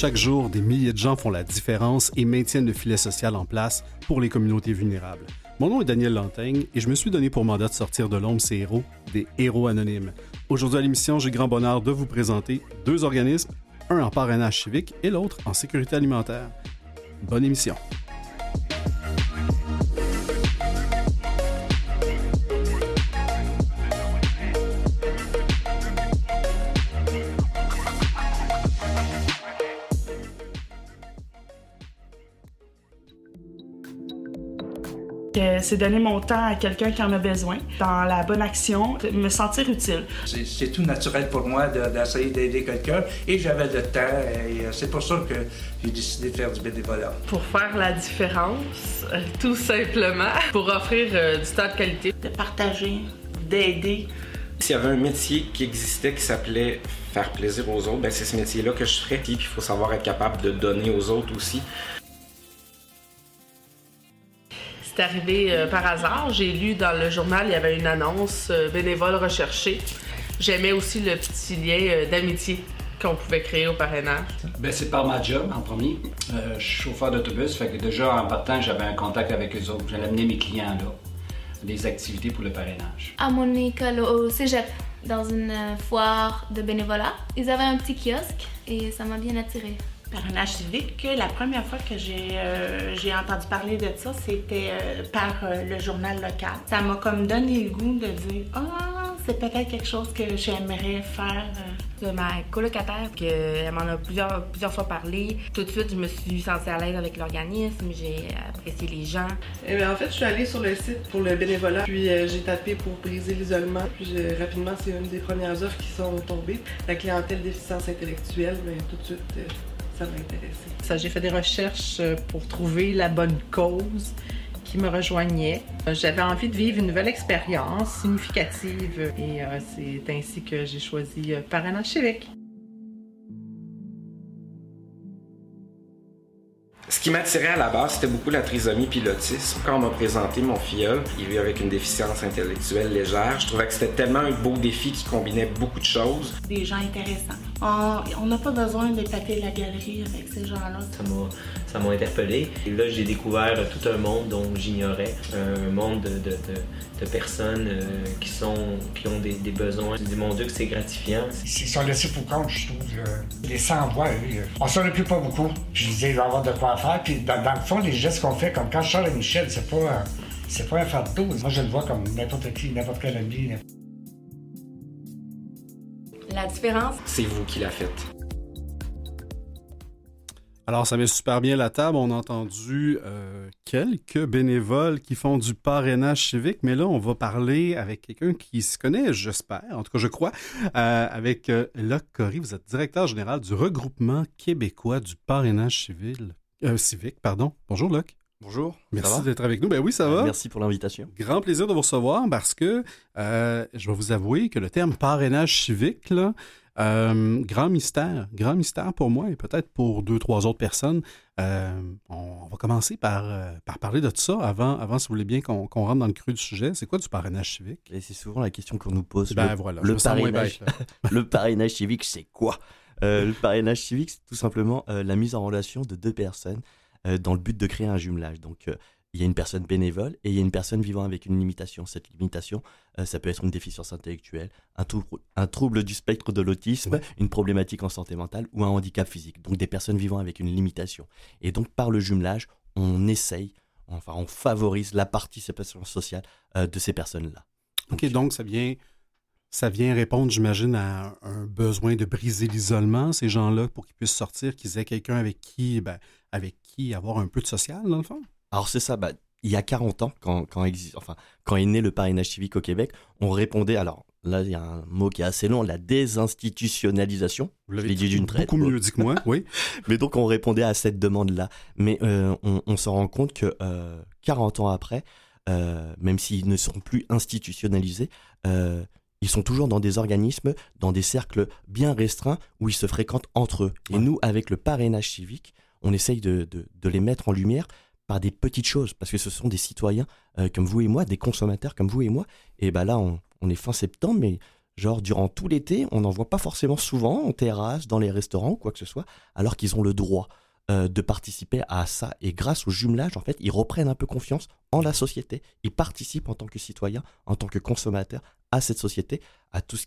Chaque jour, des milliers de gens font la différence et maintiennent le filet social en place pour les communautés vulnérables. Mon nom est Daniel Lantaigne et je me suis donné pour mandat de sortir de l'ombre ces héros, des héros anonymes. Aujourd'hui à l'émission, j'ai grand bonheur de vous présenter deux organismes, un en parrainage civique et l'autre en sécurité alimentaire. Bonne émission. C'est donner mon temps à quelqu'un qui en a besoin, dans la bonne action, me sentir utile. C'est tout naturel pour moi d'essayer d'aider quelqu'un et j'avais le temps et euh, c'est pour ça que j'ai décidé de faire du bénévolat. Pour faire la différence, euh, tout simplement, pour offrir euh, du temps de qualité. De partager, d'aider. S'il y avait un métier qui existait qui s'appelait faire plaisir aux autres, ben c'est ce métier-là que je ferais. Puis il faut savoir être capable de donner aux autres aussi. C'est arrivé euh, par hasard. J'ai lu dans le journal, il y avait une annonce euh, bénévole recherché. J'aimais aussi le petit lien euh, d'amitié qu'on pouvait créer au parrainage. Ben, c'est par ma job en premier. je suis chauffeur d'autobus, fait que déjà en partant, j'avais un contact avec eux autres. J'allais amener mes clients là, des activités pour le parrainage. À mon école au cégep, dans une foire de bénévolat, ils avaient un petit kiosque et ça m'a bien attiré parrainage civique, la première fois que j'ai euh, entendu parler de ça, c'était euh, par euh, le journal local. Ça m'a comme donné le goût de dire Ah, c'est peut-être quelque chose que j'aimerais faire. De ma colocataire, qu'elle m'en a plusieurs, plusieurs fois parlé. Tout de suite, je me suis sentie à l'aise avec l'organisme, j'ai apprécié les gens. Eh bien, en fait, je suis allée sur le site pour le bénévolat, puis j'ai tapé pour briser l'isolement, puis rapidement, c'est une des premières offres qui sont tombées. La clientèle déficience intellectuelle, mais tout de suite ça m'a intéressé. J'ai fait des recherches euh, pour trouver la bonne cause qui me rejoignait. Euh, j'avais envie de vivre une nouvelle expérience significative et euh, c'est ainsi que j'ai choisi Parrainage civique. Ce qui m'attirait à la base, c'était beaucoup la trisomie puis l'autisme. Quand on m'a présenté mon filleul, il vit avec une déficience intellectuelle légère, je trouvais que c'était tellement un beau défi qui combinait beaucoup de choses. Des gens intéressants. On n'a pas besoin de taper la galerie avec ces gens-là. Ça m'a interpellé. Et là, j'ai découvert tout un monde dont j'ignorais. Un monde de, de, personnes euh, qui, sont, qui ont des, des besoins. Je mon Dieu, que c'est gratifiant. Ils sont laissés pour compte, je trouve. Les sans-voix, on s'en occupe pas beaucoup. Je disais, il va avoir de quoi faire. Puis dans, le fond, les gestes qu'on fait, comme quand je sors à Michel, c'est pas, c'est pas un fardeau. Moi, je le vois comme n'importe qui, n'importe quel ami. La différence, c'est vous qui la faites. Alors, ça met super bien la table. On a entendu euh, quelques bénévoles qui font du parrainage civique, mais là, on va parler avec quelqu'un qui se connaît, j'espère, en tout cas, je crois, euh, avec euh, Locke Corry. Vous êtes directeur général du regroupement québécois du parrainage civil, civique. Pardon. Bonjour, Locke. Bonjour. Merci d'être avec nous. Ben oui, ça va. Merci pour l'invitation. Grand plaisir de vous recevoir parce que je vais vous avouer que le terme parrainage civique, là, euh, grand mystère, grand mystère pour moi et peut-être pour deux, trois autres personnes. Euh, on, va commencer par, euh, par parler de tout ça avant, avant si vous voulez bien, qu'on rentre dans le creux du sujet. C'est quoi du parrainage civique? Et c'est souvent la question qu'on nous pose. Ben voilà, le, parrainage, le parrainage civique, c'est quoi? le parrainage civique, c'est tout simplement la mise en relation de deux personnes dans le but de créer un jumelage. Donc, il y a une personne bénévole et il y a une personne vivant avec une limitation. Cette limitation, euh, ça peut être une déficience intellectuelle, un, un trouble du spectre de l'autisme, une problématique en santé mentale ou un handicap physique. Donc des personnes vivant avec une limitation. Et donc par le jumelage, on essaye, enfin on favorise la participation sociale euh, de ces personnes-là. Ok, donc ça vient, ça vient répondre, j'imagine, à un besoin de briser l'isolement, ces gens-là, pour qu'ils puissent sortir, qu'ils aient quelqu'un avec qui, ben, avec avoir un peu de social, dans le fond? Alors c'est ça, bah, il y a 40 ans, quand, quand, enfin, quand est né le parrainage civique au Québec, on répondait, alors là il y a un mot qui est assez long, la désinstitutionnalisation. Vous l'avez dit d'une traite. Beaucoup mieux dit que moi, oui. Mais donc on répondait à cette demande-là. Mais euh, on, on se rend compte que euh, 40 ans après, euh, même s'ils ne sont plus institutionnalisés, euh, ils sont toujours dans des organismes, dans des cercles bien restreints où ils se fréquentent entre eux. Et nous, avec le parrainage civique, on essaye de, les mettre en lumière par des petites choses, parce que ce sont des citoyens euh, comme vous et moi, des consommateurs comme vous et moi. Et ben là, on, est fin septembre, mais Genre, durant tout l'été, on n'en voit pas forcément souvent en terrasse, dans les restaurants quoi que ce soit, alors qu'ils ont le droit euh, de participer à ça. Et grâce au jumelage, en fait, ils reprennent un peu confiance en la société. Ils participent en tant que citoyens, en tant que consommateurs à cette société, à tout ce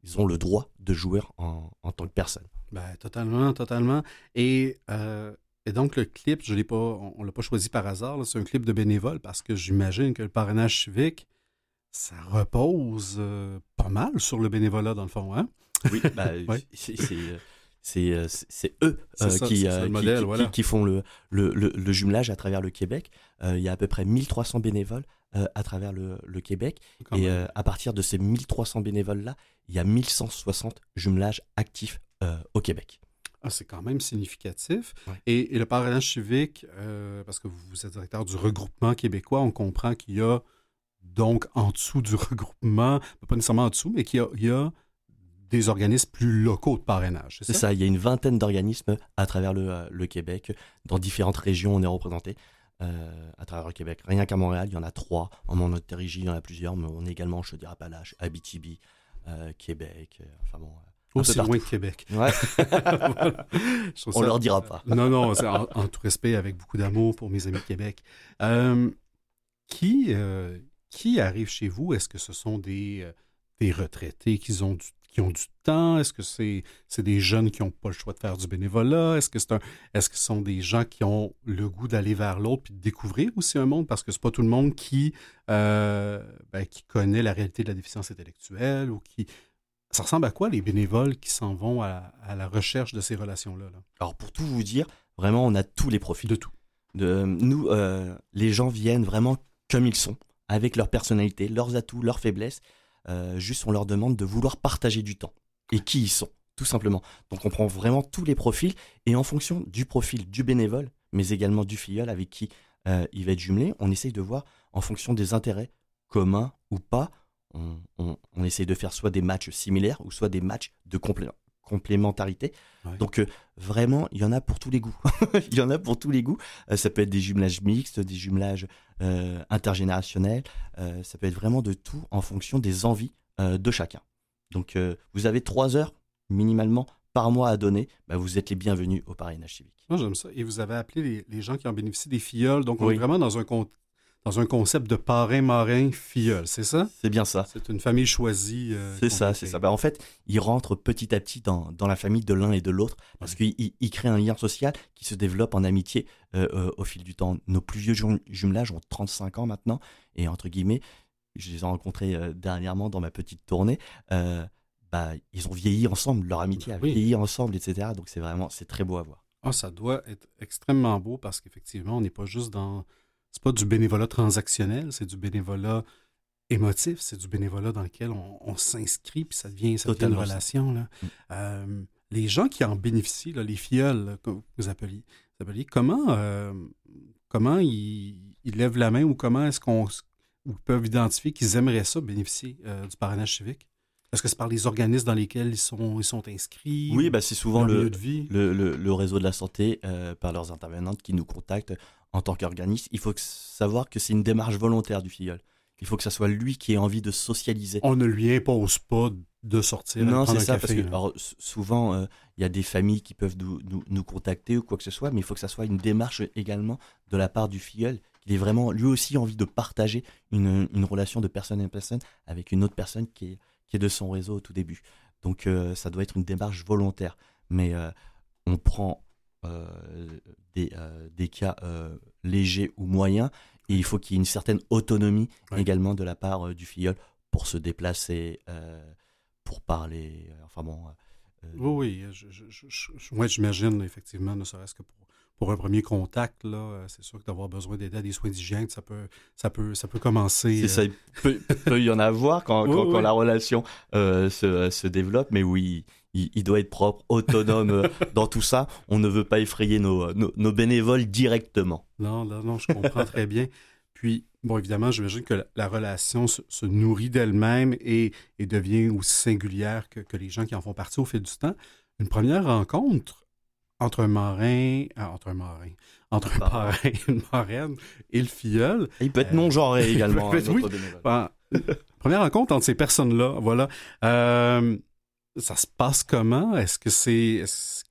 qu'ils ont le droit de jouer en, en tant que personne. Ben, totalement, totalement. Et, euh, et donc, le clip, je l'ai pas, on ne l'a pas choisi par hasard. C'est un clip de bénévole parce que j'imagine que le parrainage civique, ça repose euh, pas mal sur le bénévolat, dans le fond. Hein? Oui, ben, c'est eux qui, qui, font le, le, le, jumelage à travers le Québec. il y a à peu près 1300 bénévoles à travers le, Québec. et à partir de ces 1300 bénévoles-là, il y a 1160 jumelages actifs au Québec. Ah, c'est quand même significatif. Et, le parrainage civique, parce que vous êtes directeur du regroupement québécois, on comprend qu'il y a donc en dessous du regroupement, pas nécessairement en dessous, mais qu'il y a des organismes plus locaux de parrainage. C'est ça? il y a une vingtaine d'organismes à travers le, euh, Québec. Dans différentes régions, on est représenté euh, à travers le Québec. Rien qu'à Montréal, il y en a trois. En Montérégie, il y en a plusieurs, mais on est également en Chaudière-Appalaches, Abitibi, euh, Québec. enfin bon. Aussi loin que Québec. Ouais. on leur dira pas. non, non, en, en, tout respect, avec beaucoup d'amour pour mes amis de Québec. qui, qui arrive chez vous? Est-ce que ce sont des, des retraités qui ont du qui ont du temps? Est-ce que c'est des jeunes qui n'ont pas le choix de faire du bénévolat? Est-ce que c'est est-ce que ce sont des gens qui ont le goût d'aller vers l'autre puis de découvrir aussi un monde? Parce que c'est pas tout le monde qui, euh, ben, qui connaît la réalité de la déficience intellectuelle ou qui. Ça ressemble à quoi les bénévoles qui s'en vont à, la recherche de ces relations-là? Alors pour tout vous dire, vraiment on a tous les profils. De tout. De, nous, euh, les gens viennent vraiment comme ils sont, avec leur personnalité, leurs atouts, leurs faiblesses. Euh, juste on leur demande de vouloir partager du temps et qui ils sont, tout simplement. Donc on prend vraiment tous les profils et en fonction du profil du bénévole, mais également du filleul avec qui euh, il va être jumelé, on essaye de voir en fonction des intérêts communs ou pas. On, on, essaye de faire soit des matchs similaires ou soit des matchs de complémentarité. Donc euh, vraiment, il y en a pour tous les goûts. il y en a pour tous les goûts. ça peut être des jumelages mixtes, des jumelages euh, intergénérationnel. Euh, ça peut être vraiment de tout en fonction des envies euh, de chacun. Donc vous avez trois heures minimalement par mois à donner, bah, vous êtes les bienvenus au parrainage civique. Moi, j'aime ça. Et vous avez appelé les, gens qui en bénéficient des filleuls. Donc, on est vraiment dans un, dans un concept de parrain-marin filleul, c'est ça? C'est bien ça. C'est une famille choisie. c'est ça, c'est ça. Bah, en fait, ils rentrent petit à petit dans, dans la famille de l'un et de l'autre parce qu'ils il créent un lien social qui se développe en amitié euh, euh, au fil du temps. Nos plus vieux jumelages ont 35 ans maintenant, et entre guillemets, je les ai rencontrés euh, dernièrement dans ma petite tournée. bah, ils ont vieilli ensemble, leur amitié a vieilli ensemble, etc. Donc c'est vraiment, c'est très beau à voir. Ah, ça doit être extrêmement beau parce qu'effectivement, on n'est pas juste dans. C'est pas du bénévolat transactionnel, c'est du bénévolat émotif, c'est du bénévolat dans lequel on, s'inscrit, puis ça devient, ça devient une relation. Là. Mm. les gens qui en bénéficient, là, les filleuls, comme vous appeliez, comment, euh, comment ils, lèvent la main ou comment est-ce qu'on peuvent identifier qu'ils aimeraient ça bénéficier euh, du parrainage civique? Est-ce que c'est par les organismes dans lesquels ils sont, ils sont inscrits? Oui, bah c'est souvent le, le, le, réseau de la santé, euh, par leurs intervenantes, qui nous contactent en tant qu'organisme. Il faut savoir que c'est une démarche volontaire du filleul. Il faut que ce soit lui qui ait envie de socialiser. On ne lui impose pas de sortir. Non, c'est ça, parce que souvent, euh, il y a des familles qui peuvent nous, nous, contacter ou quoi que ce soit, mais il faut que ça soit une démarche également de la part du filleul, qu'il ait vraiment lui aussi envie de partager une, une, relation de personne à personne avec une autre personne qui est, qui est de son réseau au tout début. Donc euh, ça doit être une démarche volontaire. Mais euh, on prend des, des, cas légers ou moyens et il faut qu'il y ait une certaine autonomie également de la part du filleul pour se déplacer pour parler. Euh, enfin bon. Euh, euh, oui, oui, j'imagine effectivement, ne serait-ce que pour, pour un premier contact, là, c'est sûr que d'avoir besoin d'aide à des soins d'hygiène, ça peut, ça peut, ça peut commencer. Ça, il peut, y en avoir quand, quand, la relation se, se, développe, mais oui, il, doit être propre, autonome dans tout ça. On ne veut pas effrayer nos, nos, nos bénévoles directement. Non, non, non, je comprends très bien. Puis, bon, évidemment, j'imagine que la, relation se, nourrit d'elle-même et, devient aussi singulière que, les gens qui en font partie au fil du temps. Une première rencontre entre un marin, ah, entre un marin, entre un parrain et une marraine et le filleul. il peut être non-genré également. peut être- hein, oui. Bon, première rencontre entre ces personnes-là, voilà. Euh, ça se passe comment? Est-ce que c'est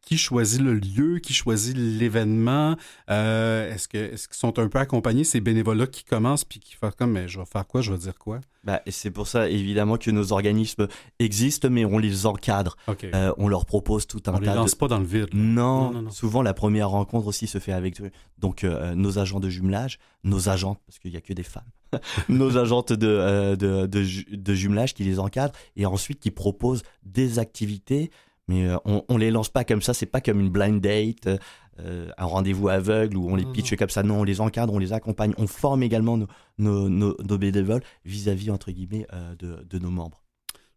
qui choisit le lieu, qui choisit l'événement? Euh, est-ce que est-ce qu'ils sont un peu accompagnés ces bénévoles-là qui commencent puis qui font comme mais je vais faire quoi, je vais dire quoi? Bah, c'est pour ça, évidemment, que nos organismes existent, mais on les encadre. Euh, on leur propose tout un On les tas lance de... pas dans le vide. là. Non, Non, non, non. souvent la première rencontre aussi se fait avec eux. Donc euh, nos agents de jumelage, nos agentes, parce qu'il n'y a que des femmes, nos agentes de, euh, de, de, ju- de jumelage qui les encadrent et ensuite qui proposent des activités. Mais euh, on, on les lance pas comme ça, c'est pas comme une blind date, euh, euh, un rendez-vous aveugle où on les Non, pitch comme ça. Non, on les encadre, on les accompagne, on forme également nos, nos, nos, nos bénévoles vis-à-vis, entre guillemets, euh, de, de nos membres.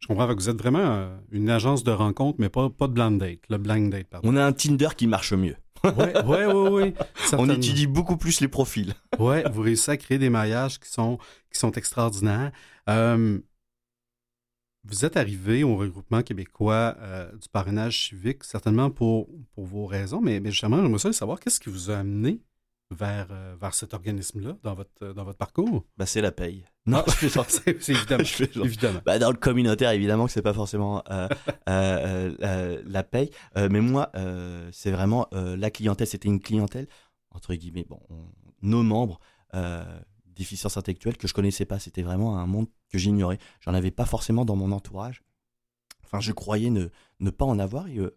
Je comprends que vous êtes vraiment une agence de rencontre, mais pas, pas de blind date. Le blind date, pardon. On a un Tinder qui marche mieux. Ouais, ouais, ouais. On étudie beaucoup plus les profils. Ouais, vous réussissez à créer des maillages qui sont, qui sont extraordinaires. Euh, vous êtes arrivé au regroupement québécois euh, du parrainage civique, certainement pour, pour vos raisons, mais, mais justement, j'aimerais savoir qu'est-ce qui vous a amené vers, euh, vers cet organisme-là dans votre, dans votre parcours? Bah, c'est la paye. Non, je fais genre- c'est évidemment. Je fais genre- évidemment. Bah, dans le communautaire, évidemment que c'est pas forcément euh, la paye. Mais moi, c'est vraiment la clientèle. C'était une clientèle, entre guillemets, bon, on- nos membres, déficience intellectuelle, que je connaissais pas. C'était vraiment un monde que j'ignorais. J'en avais pas forcément dans mon entourage. Enfin, je croyais ne, ne pas en avoir. Et, euh,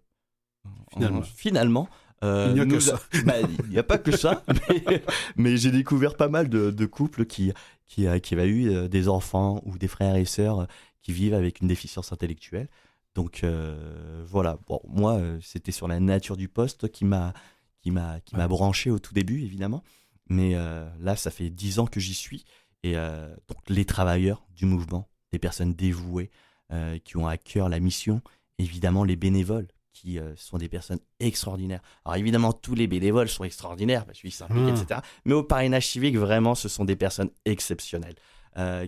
Finalement. en- finalement, euh, Il n'y a que nous ça. bah, il a pas que ça, mais, mais j'ai découvert pas mal de, de couples qui, qui, euh, qui avaient eu des enfants ou des frères et sœurs qui vivent avec une déficience intellectuelle. Donc euh, voilà, bon, moi, c'était sur la nature du poste qui m'a qui m'a qui m'a branché au tout début, évidemment. Mais euh, là, ça fait dix ans que j'y suis. Et euh, donc, les travailleurs du mouvement, des personnes dévouées euh, qui ont à cœur la mission, évidemment les bénévoles qui sont des personnes extraordinaires. Alors évidemment, tous les bénévoles sont extraordinaires parce qu'ils s'impliquent, Ah. etc. Mais au parrainage civique, vraiment, ce sont des personnes exceptionnelles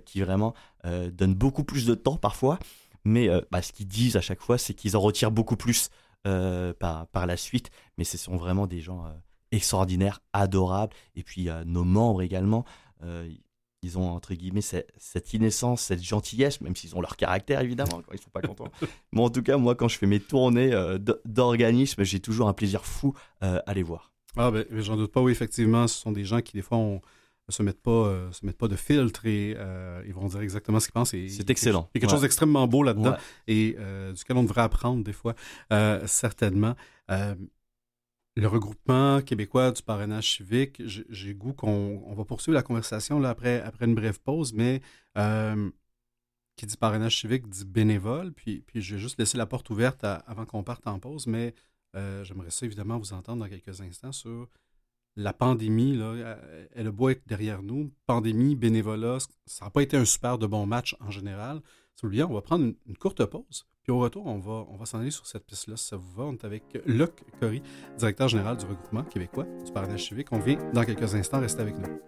qui vraiment donnent beaucoup plus de temps parfois. Mais bah, ce qu'ils disent à chaque fois, c'est qu'ils en retirent beaucoup plus par, par la suite. Mais ce sont vraiment des gens extraordinaires, adorables. Et puis euh, nos membres également, euh, ils ont entre guillemets cette, cette innocence, cette gentillesse, même s'ils ont leur caractère évidemment quand ils sont pas contents. Mais en tout cas, moi, quand je fais mes tournées euh, d- d'organismes, j'ai toujours un plaisir fou à les voir. Ah ben, j'en doute pas, oui, effectivement, ce sont des gens qui, des fois, on, se mettent pas, euh, se mettent pas de filtre et euh, ils vont dire exactement ce qu'ils pensent. C'est excellent. Il y a quelque Ouais. chose d'extrêmement beau là-dedans Ouais. et euh, duquel on devrait apprendre des fois, certainement. Le regroupement québécois du parrainage civique, j'ai goût qu'on on va poursuivre la conversation là, après, après une brève pause, mais euh, qui dit parrainage civique dit bénévole, puis, puis je vais juste laisser la porte ouverte avant qu'on parte en pause, mais euh, j'aimerais ça évidemment vous entendre dans quelques instants sur la pandémie, là, euh, elle a beau être derrière nous, pandémie, bénévolat, ça n'a pas été un super de bon match en général. Voulez, on va prendre une courte pause. Puis au retour, on va, on va s'en aller sur cette piste-là, si ça vous va. On est avec Luc Cory, directeur général du regroupement québécois du parrainage civique. On vient dans quelques instants, restez avec nous.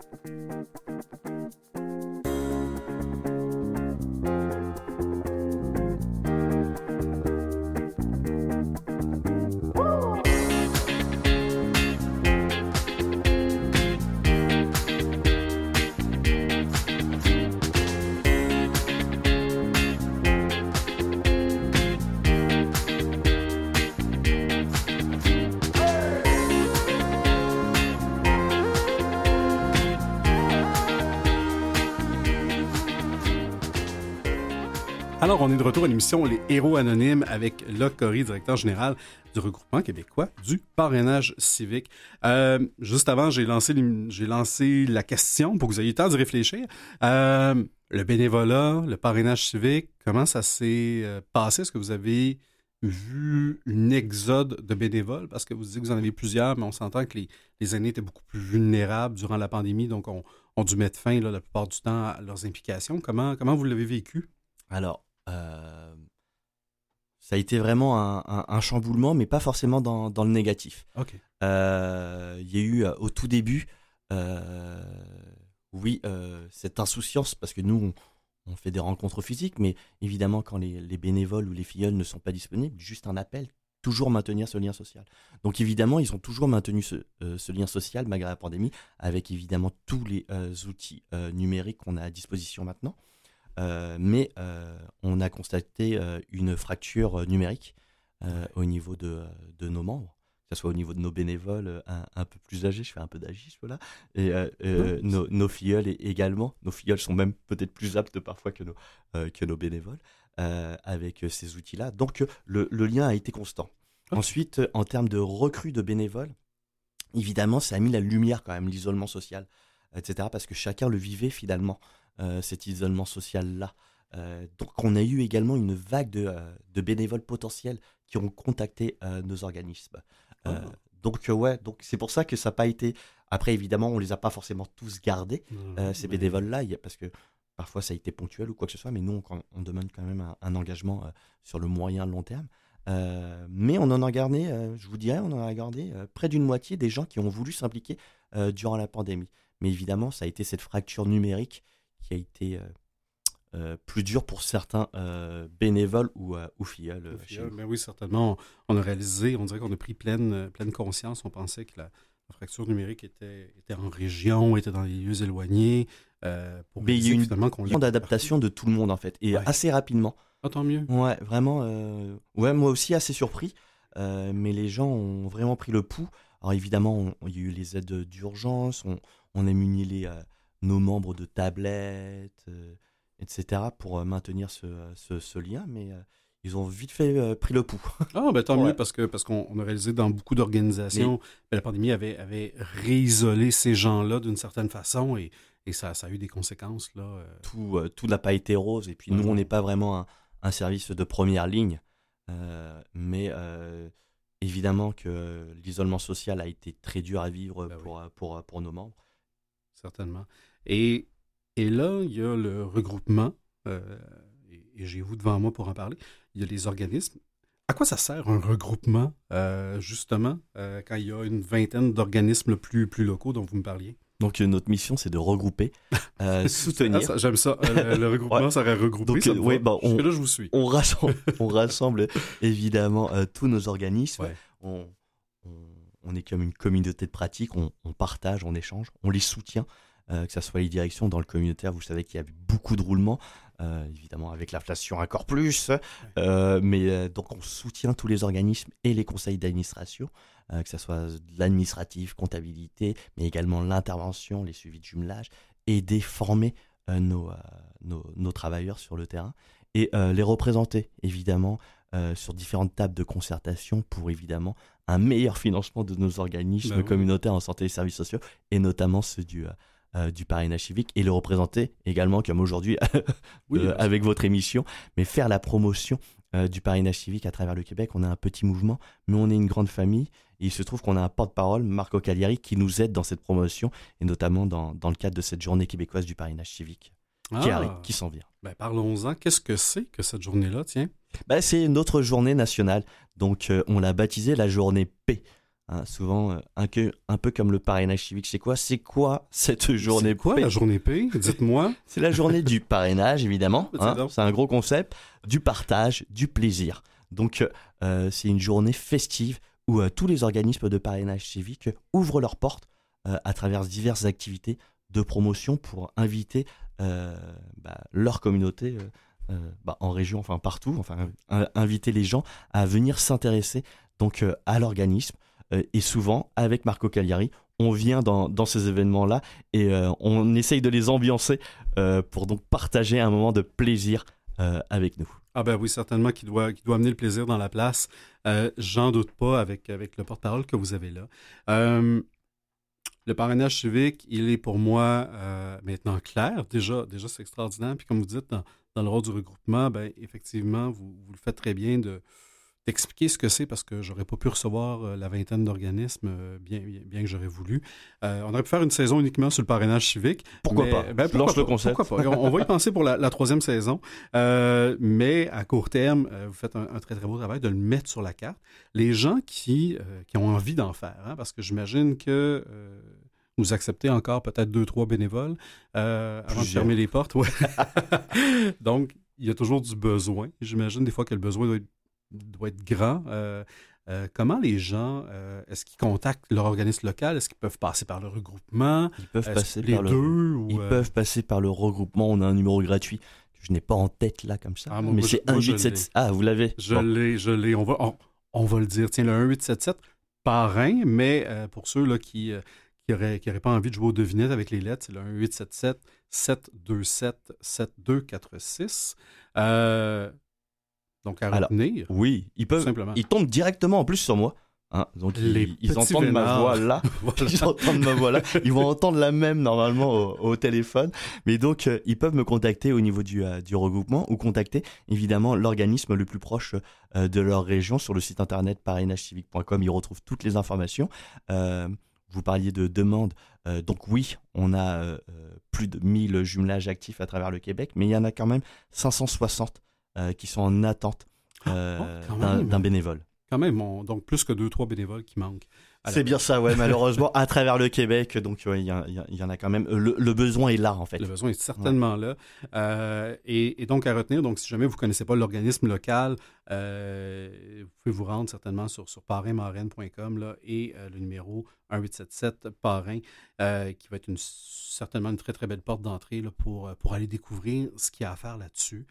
On est de retour à l'émission Les Héros Anonymes avec Luc Cory, directeur général du regroupement québécois du parrainage civique. Euh, juste avant, j'ai lancé, j'ai lancé la question pour que vous ayez le temps de réfléchir. Euh, le bénévolat, le parrainage civique, comment ça s'est euh, passé? Est-ce que vous avez vu une exode de bénévoles? Parce que vous dites que vous en avez plusieurs, mais on s'entend que les, les aînés étaient beaucoup plus vulnérables durant la pandémie, donc on, ont dû mettre fin la plupart du temps à leurs implications. Comment, comment vous l'avez vécu? Alors, euh, ça a été vraiment un, un- un chamboulement, mais pas forcément dans, dans le négatif. Euh, Il y a eu euh, au tout début, euh, oui, cette insouciance, parce que nous, on, on fait des rencontres physiques, mais évidemment, quand les, les bénévoles ou les filleuls ne sont pas disponibles, juste un appel, toujours maintenir ce lien social. Donc évidemment, ils ont toujours maintenu ce, ce lien social malgré la pandémie, avec évidemment tous les outils numériques qu'on a à disposition maintenant. Mais on a constaté une fracture numérique au niveau de, de nos membres que ce soit au niveau de nos bénévoles euh, un, peu plus âgés, je fais un peu d'agisme là, et euh, euh, nos, nos, filleuls également. Nos filleuls sont même peut-être plus aptes parfois que nos, que nos bénévoles avec ces outils-là. Donc le, le, lien a été constant. Ensuite, en termes de recrues de bénévoles, évidemment, ça a mis la lumière quand même, l'isolement social, etc. Parce que chacun le vivait finalement, cet isolement social-là. donc on a eu également une vague de, de bénévoles potentiels qui ont contacté nos organismes. Euh, donc euh, ouais, donc c'est pour ça que ça n'a pas été. Après évidemment, on les a pas forcément tous gardés euh, ces bénévoles là, parce que parfois ça a été ponctuel ou quoi que ce soit, mais nous on, on demande quand même un, engagement sur le moyen long terme. mais on en a gardé, je vous dirais, on en a gardé près d'une moitié des gens qui ont voulu s'impliquer durant la pandémie. Mais évidemment, ça a été cette fracture numérique qui a été euh, plus dur pour certains euh, bénévoles ou, euh, ou filleuls. Ben oui, certainement. On a réalisé, on dirait qu'on a pris pleine, pleine conscience. On pensait que la, fracture numérique était, était en région, était dans les lieux éloignés. pour Mais il y a une d'adaptation de tout le monde, en fait, et assez rapidement. Ah, tant mieux. Ouais, vraiment. ouais, moi aussi, assez surpris. mais les gens ont vraiment pris le pouls. Alors évidemment, il y a eu les aides d'urgence, on, on a muni les, nos membres de tablettes, etc., pour euh, maintenir ce, ce, lien, mais euh, ils ont vite fait euh, pris le pouls. Ah, ben tant mieux, parce que parce qu'on a réalisé dans beaucoup d'organisations, ben, la pandémie avait, avait réisolé ces gens-là d'une certaine façon et, et ça, ça, a eu des conséquences. Là, Tout, tout n'a pas été rose, et puis nous, on n'est pas vraiment un, un, service de première ligne, mais évidemment que l'isolement social a été très dur à vivre ben pour, pour, pour nos membres. Certainement. Et et là, il y a le regroupement, euh, et, j'ai vous devant moi pour en parler. Il y a les organismes. À quoi ça sert un regroupement, euh, justement, euh, quand il y a une vingtaine d'organismes plus, plus locaux dont vous me parliez? Donc notre mission, c'est de regrouper, soutenir. Ah, j'aime ça. le regroupement, ça aurait regroupé. Donc, oui, bon, on, là, je vous suis. On rassemble, on rassemble évidemment tous nos organismes. On, on, est comme une communauté de pratique. On, on, partage, on échange, on les soutient. Euh, que ce soit les directions dans le communautaire, vous savez qu'il y a eu beaucoup de roulements, euh, évidemment avec l'inflation encore plus, euh, mais donc on soutient tous les organismes et les conseils d'administration, que ce soit l'administratif, comptabilité, mais également l'intervention, les suivis de jumelage, aider, former nos, nos, travailleurs sur le terrain et les représenter évidemment sur différentes tables de concertation pour évidemment un meilleur financement de nos organismes bah communautaires en santé et services sociaux et notamment ceux du, euh, du parrainage civique et le représenter également comme aujourd'hui euh, avec votre émission, mais faire la promotion euh, du parrainage civique à travers le Québec. On a un petit mouvement, mais on est une grande famille. Et il se trouve qu'on a un porte-parole, Marco Cagliari, qui nous aide dans cette promotion, et notamment dans, dans le cadre de cette journée québécoise du parrainage civique. Qui, ah. qui s'en vient. Ben parlons-en. Qu'est-ce que c'est que cette journée-là, tiens? Ben, c'est notre journée nationale. Donc, on l'a baptisée la journée P. Hein, souvent euh, un, que, un peu comme le parrainage civique. C'est quoi? C'est quoi cette journée C'est quoi la journée P? Dites-moi. c'est la journée du parrainage, évidemment. Hein. c'est un gros concept. Du partage, du plaisir. Donc, euh, c'est une journée festive où euh, tous les organismes de parrainage civique ouvrent leurs portes à travers diverses activités de promotion pour inviter bah, leur communauté. Bah, en région, enfin partout, enfin inviter les gens à venir s'intéresser donc à l'organisme, euh, et souvent, avec Marco Cagliari, on vient dans, ces événements-là et euh, on essaye de les ambiancer euh, pour donc partager un moment de plaisir avec nous. Ah ben oui, certainement, qui doit, amener le plaisir dans la place. J'en doute pas avec, le porte-parole que vous avez là. le parrainage civique, il est pour moi maintenant clair. Déjà, déjà c'est extraordinaire. Puis comme vous dites, dans, dans le rôle du regroupement, ben, effectivement, vous, vous le faites très bien de, expliquer ce que c'est parce que j'aurais pas pu recevoir euh, la vingtaine d'organismes, euh, bien, bien, que j'aurais voulu. Euh, on aurait pu faire une saison uniquement sur le parrainage civique. Pourquoi pas? Ben, pourquoi? Le concept. pourquoi pas? On, va y penser pour la, troisième saison. mais à court terme, vous faites un, très, très beau travail de le mettre sur la carte. Les gens qui, qui ont envie d'en faire, hein, parce que j'imagine que vous acceptez encore peut-être deux, trois bénévoles avant de fermer les portes. Ouais. Donc, il y a toujours du besoin. J'imagine des fois que le besoin doit être doit être grand. Euh, Euh, comment les gens, euh, est-ce qu'ils contactent leur organisme local? Est-ce qu'ils peuvent passer par le regroupement? Ils peuvent passer les par le, deux? ou, ils peuvent passer par le regroupement. On a un numéro gratuit je n'ai pas en tête là comme ça. Ah, moi, mais c'est je- moi, je 187. l'ai. Ah, vous l'avez. Je Bon. l'ai, je l'ai. On va, on, on va le dire. Tiens, le 1877, parrain, mais euh, pour ceux là, qui qui n'auraient qui pas envie de jouer aux devinettes avec les lettres, c'est le 1877 727 7246. Donc, à Alors, retenir. Oui, ils peuvent. simplement. Ils tombent directement en plus sur moi. hein. donc ils, entendent ma voix là. Voilà. Ils entendent ma voix là. Ils vont entendre la même normalement au, au téléphone. Mais donc euh, ils peuvent me contacter au niveau du, euh, du regroupement ou contacter évidemment l'organisme le plus proche euh, de leur région sur le site internet parrainagecivique.com. Ils retrouvent toutes les informations. Vous parliez de demande. Euh, donc oui, on a plus de 1000 jumelages actifs à travers le Québec, mais il y en a quand même 560 euh, qui sont en attente euh, Oh, d'un bénévole. Quand même, on- donc plus que deux, trois bénévoles qui manquent. C'est bien ça, ouais, malheureusement, à travers le Québec, donc ouais, il y, en a quand même. Le, le besoin est là, en fait. Le besoin est certainement là. Euh, et, et donc, à retenir, donc, si jamais vous ne connaissez pas l'organisme local, euh, vous pouvez vous rendre certainement sur, sur parrainmarraine.com et euh, le numéro 1877 parrain, euh, qui va être une, certainement une très, très belle porte d'entrée pour, euh, pour aller découvrir ce qu'il y a à faire là-dessus.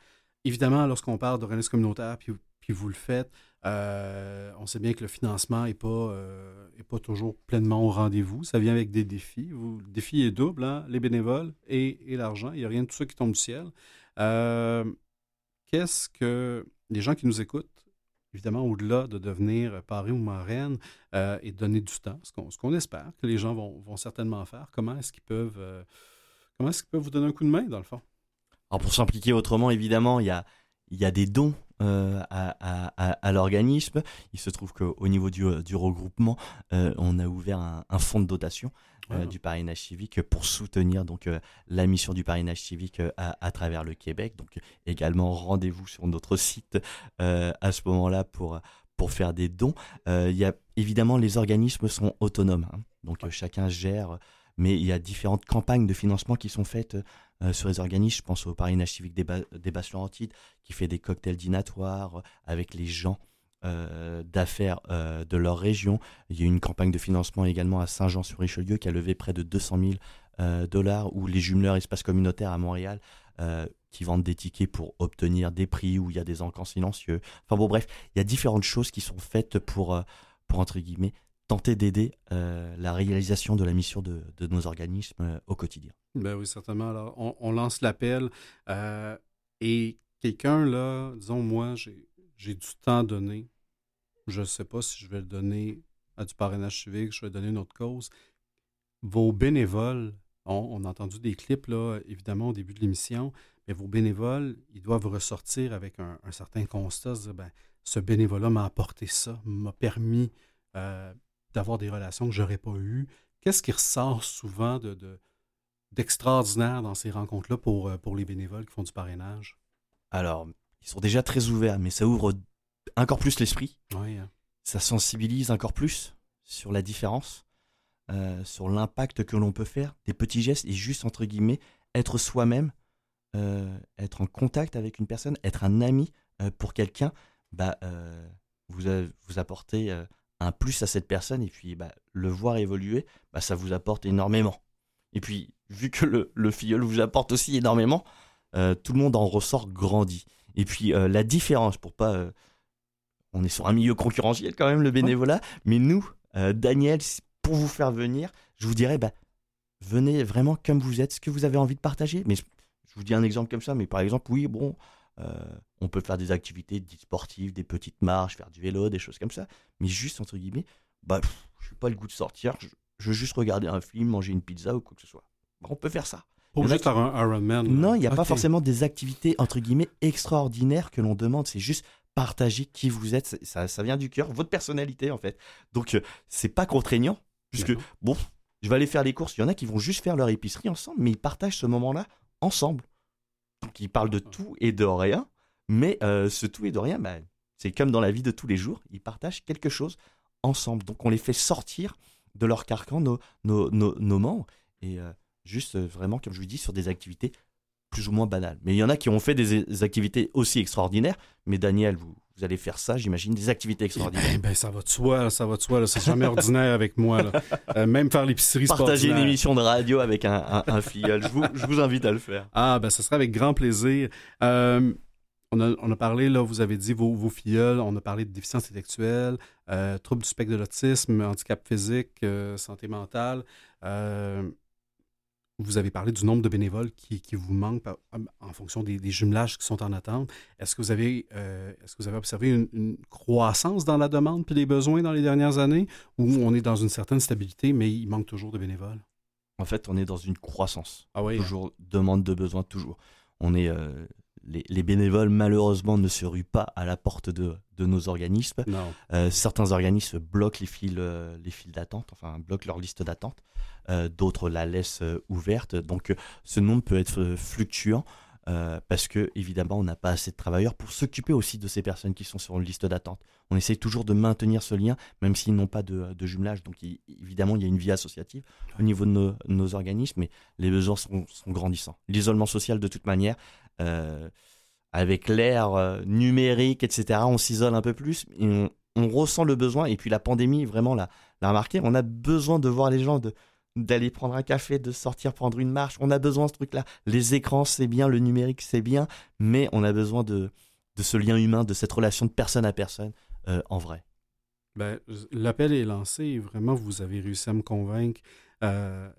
Évidemment, lorsqu'on parle d'organisme communautaire, puis, vous le faites, euh, on sait bien que le financement n'est pas, euh, est pas toujours pleinement au rendez-vous. Ça vient avec des défis. Le défi est double, hein, les bénévoles et, l'argent. Il n'y a rien de tout ça qui tombe du ciel. Euh, Qu'est-ce que les gens qui nous écoutent, évidemment, au-delà de devenir parrain ou marraine et de donner du temps, ce qu'on espère que les gens vont, certainement faire, comment est-ce qu'ils peuvent, comment est-ce qu'ils peuvent vous donner un coup de main, dans le fond? Alors pour s'impliquer autrement, évidemment, il y a, il y a des dons euh, à, à- à- à l'organisme. Il se trouve qu'au niveau du, euh, du regroupement, euh, on a ouvert un, un fonds de dotation euh, du parrainage civique pour soutenir donc la mission du parrainage civique à, à travers le Québec. Donc également rendez-vous sur notre site à ce moment-là pour pour faire des dons. Il y a évidemment les organismes sont autonomes, hein. donc chacun gère. Mais il y a différentes campagnes de financement qui sont faites euh, sur les organismes. Je pense au parrainage civique des, Ba- des Basses-Laurentides qui fait des cocktails dînatoires avec les gens euh, d'affaires euh, de leur région. Il y a une campagne de financement également à Saint-Jean-sur-Richelieu qui a levé près de 200 000 euh, dollars, ou les jumeleurs espaces communautaires à Montréal euh, qui vendent des tickets pour obtenir des prix où il y a des encans silencieux. Enfin bon, bref, il y a différentes choses qui sont faites pour, euh, pour entre guillemets, tenter d'aider euh, la réalisation de la mission de, de nos organismes euh, au quotidien. Ben oui, certainement. Alors, on, lance l'appel euh, et quelqu'un, là, disons, moi, j'ai du temps donné. Je ne sais pas si je vais le donner à du parrainage civique, je vais donner une autre cause. Vos bénévoles, on, a entendu des clips, là, évidemment, au début de l'émission, mais vos bénévoles, ils doivent ressortir avec un, certain constat, se dire, ben, ce bénévolat m'a apporté ça, m'a permis d'avoir des relations que je n'aurais pas eues. Qu'est-ce qui ressort souvent de, de- d'extraordinaire dans ces rencontres-là pour, euh, pour les bénévoles qui font du parrainage? Alors, ils sont déjà très ouverts, mais ça ouvre encore plus l'esprit. Oui, hein. Ça sensibilise encore plus sur la différence, euh, sur l'impact que l'on peut faire, des petits gestes et juste, entre guillemets, être soi-même, euh, être en contact avec une personne, être un ami euh, pour quelqu'un, bah, vous, vous apportez un plus à cette personne et puis bah, le voir évoluer, bah, ça vous apporte énormément. Et puis, vu que le, le filleul vous apporte aussi énormément, euh, tout le monde en ressort grandi. Et puis, euh, la différence, pour pas. euh, on est sur un milieu concurrentiel quand même, le bénévolat, mais nous, Daniel, pour vous faire venir, je vous dirais, bah, venez vraiment comme vous êtes, ce que vous avez envie de partager. Mais je je vous dis un exemple comme ça, mais par exemple, oui, bon, on peut faire des activités dites sportives, des petites marches, faire du vélo, des choses comme ça, mais juste, entre guillemets, bah, pff, je n'ai pas le goût de sortir, je, je veux juste regarder un film, manger une pizza ou quoi que ce soit. Bah, on peut faire ça. De qui- faire un Ironman. non, il n'y a pas forcément des activités, entre guillemets, extraordinaires que l'on demande. C'est juste partager qui vous êtes. Ça, ça vient du cœur, votre personnalité, en fait. Donc, euh, c'est pas contraignant, puisque, bon, je vais aller faire les courses. Il y en a qui vont juste faire leur épicerie ensemble, mais ils partagent ce moment-là ensemble. Donc, ils parlent de tout et de rien, mais euh, ce tout et de rien, bah, c'est comme dans la vie de tous les jours. Ils partagent quelque chose ensemble. Donc, on les fait sortir de leur carcan, nos, nos, nos, nos membres, et euh, juste euh, vraiment, comme je vous dis, sur des activités plus ou moins banales. Mais il y en a qui ont fait des, des activités aussi extraordinaires. Mais Daniel, vous, vous allez faire ça, j'imagine, des activités extraordinaires. Ben, ben, ça va de soi, ça va de soi. C'est jamais ordinaire avec moi. Là. Euh, même faire l'épicerie, Partager une émission de radio avec un, un, filleul, je vous, je vous, invite à le faire. Ah, ben, ce serait avec grand plaisir. Euh, on, a, on a, parlé, là, vous avez dit vos, vos filleuls, on a parlé de déficience intellectuelle, euh, troubles du spectre de l'autisme, handicap physique, euh, santé mentale. Vous avez parlé du nombre de bénévoles qui, qui vous manquent en fonction des, des, jumelages qui sont en attente. Est-ce que vous avez, euh, est-ce que vous avez observé une, une, croissance dans la demande puis les besoins dans les dernières années? Ou on est dans une certaine stabilité, mais il manque toujours de bénévoles? En fait, on est dans une croissance. Ah oui? Toujours demande de besoin, toujours. On est. Euh, les, les, bénévoles, malheureusement, ne se ruent pas à la porte de, de nos organismes. Euh, certains organismes bloquent les files, euh, les files d'attente, enfin, bloquent leur liste d'attente. Euh, d'autres la laissent ouverte. Donc, ce nombre peut être fluctuant. parce que évidemment on n'a pas assez de travailleurs pour s'occuper aussi de ces personnes qui sont sur une liste d'attente. On essaie toujours de maintenir ce lien, même s'ils n'ont pas de, de, jumelage. Donc il, évidemment il y a une vie associative au niveau de nos, nos organismes, mais les besoins sont, sont grandissants. L'isolement social de toute manière, avec l'ère euh, numérique, etc., on s'isole un peu plus, on, ressent le besoin, et puis la pandémie vraiment l'a remarqué, on a besoin de voir les gens, de d'aller prendre un café, de sortir prendre une marche, on a besoin de ce truc-là. Les écrans, c'est bien, le numérique, c'est bien, mais on a besoin de, de ce lien humain, de cette relation de personne à personne euh, en vrai. Ben, L'appel est lancé vraiment, vous avez réussi à me convaincre, euh,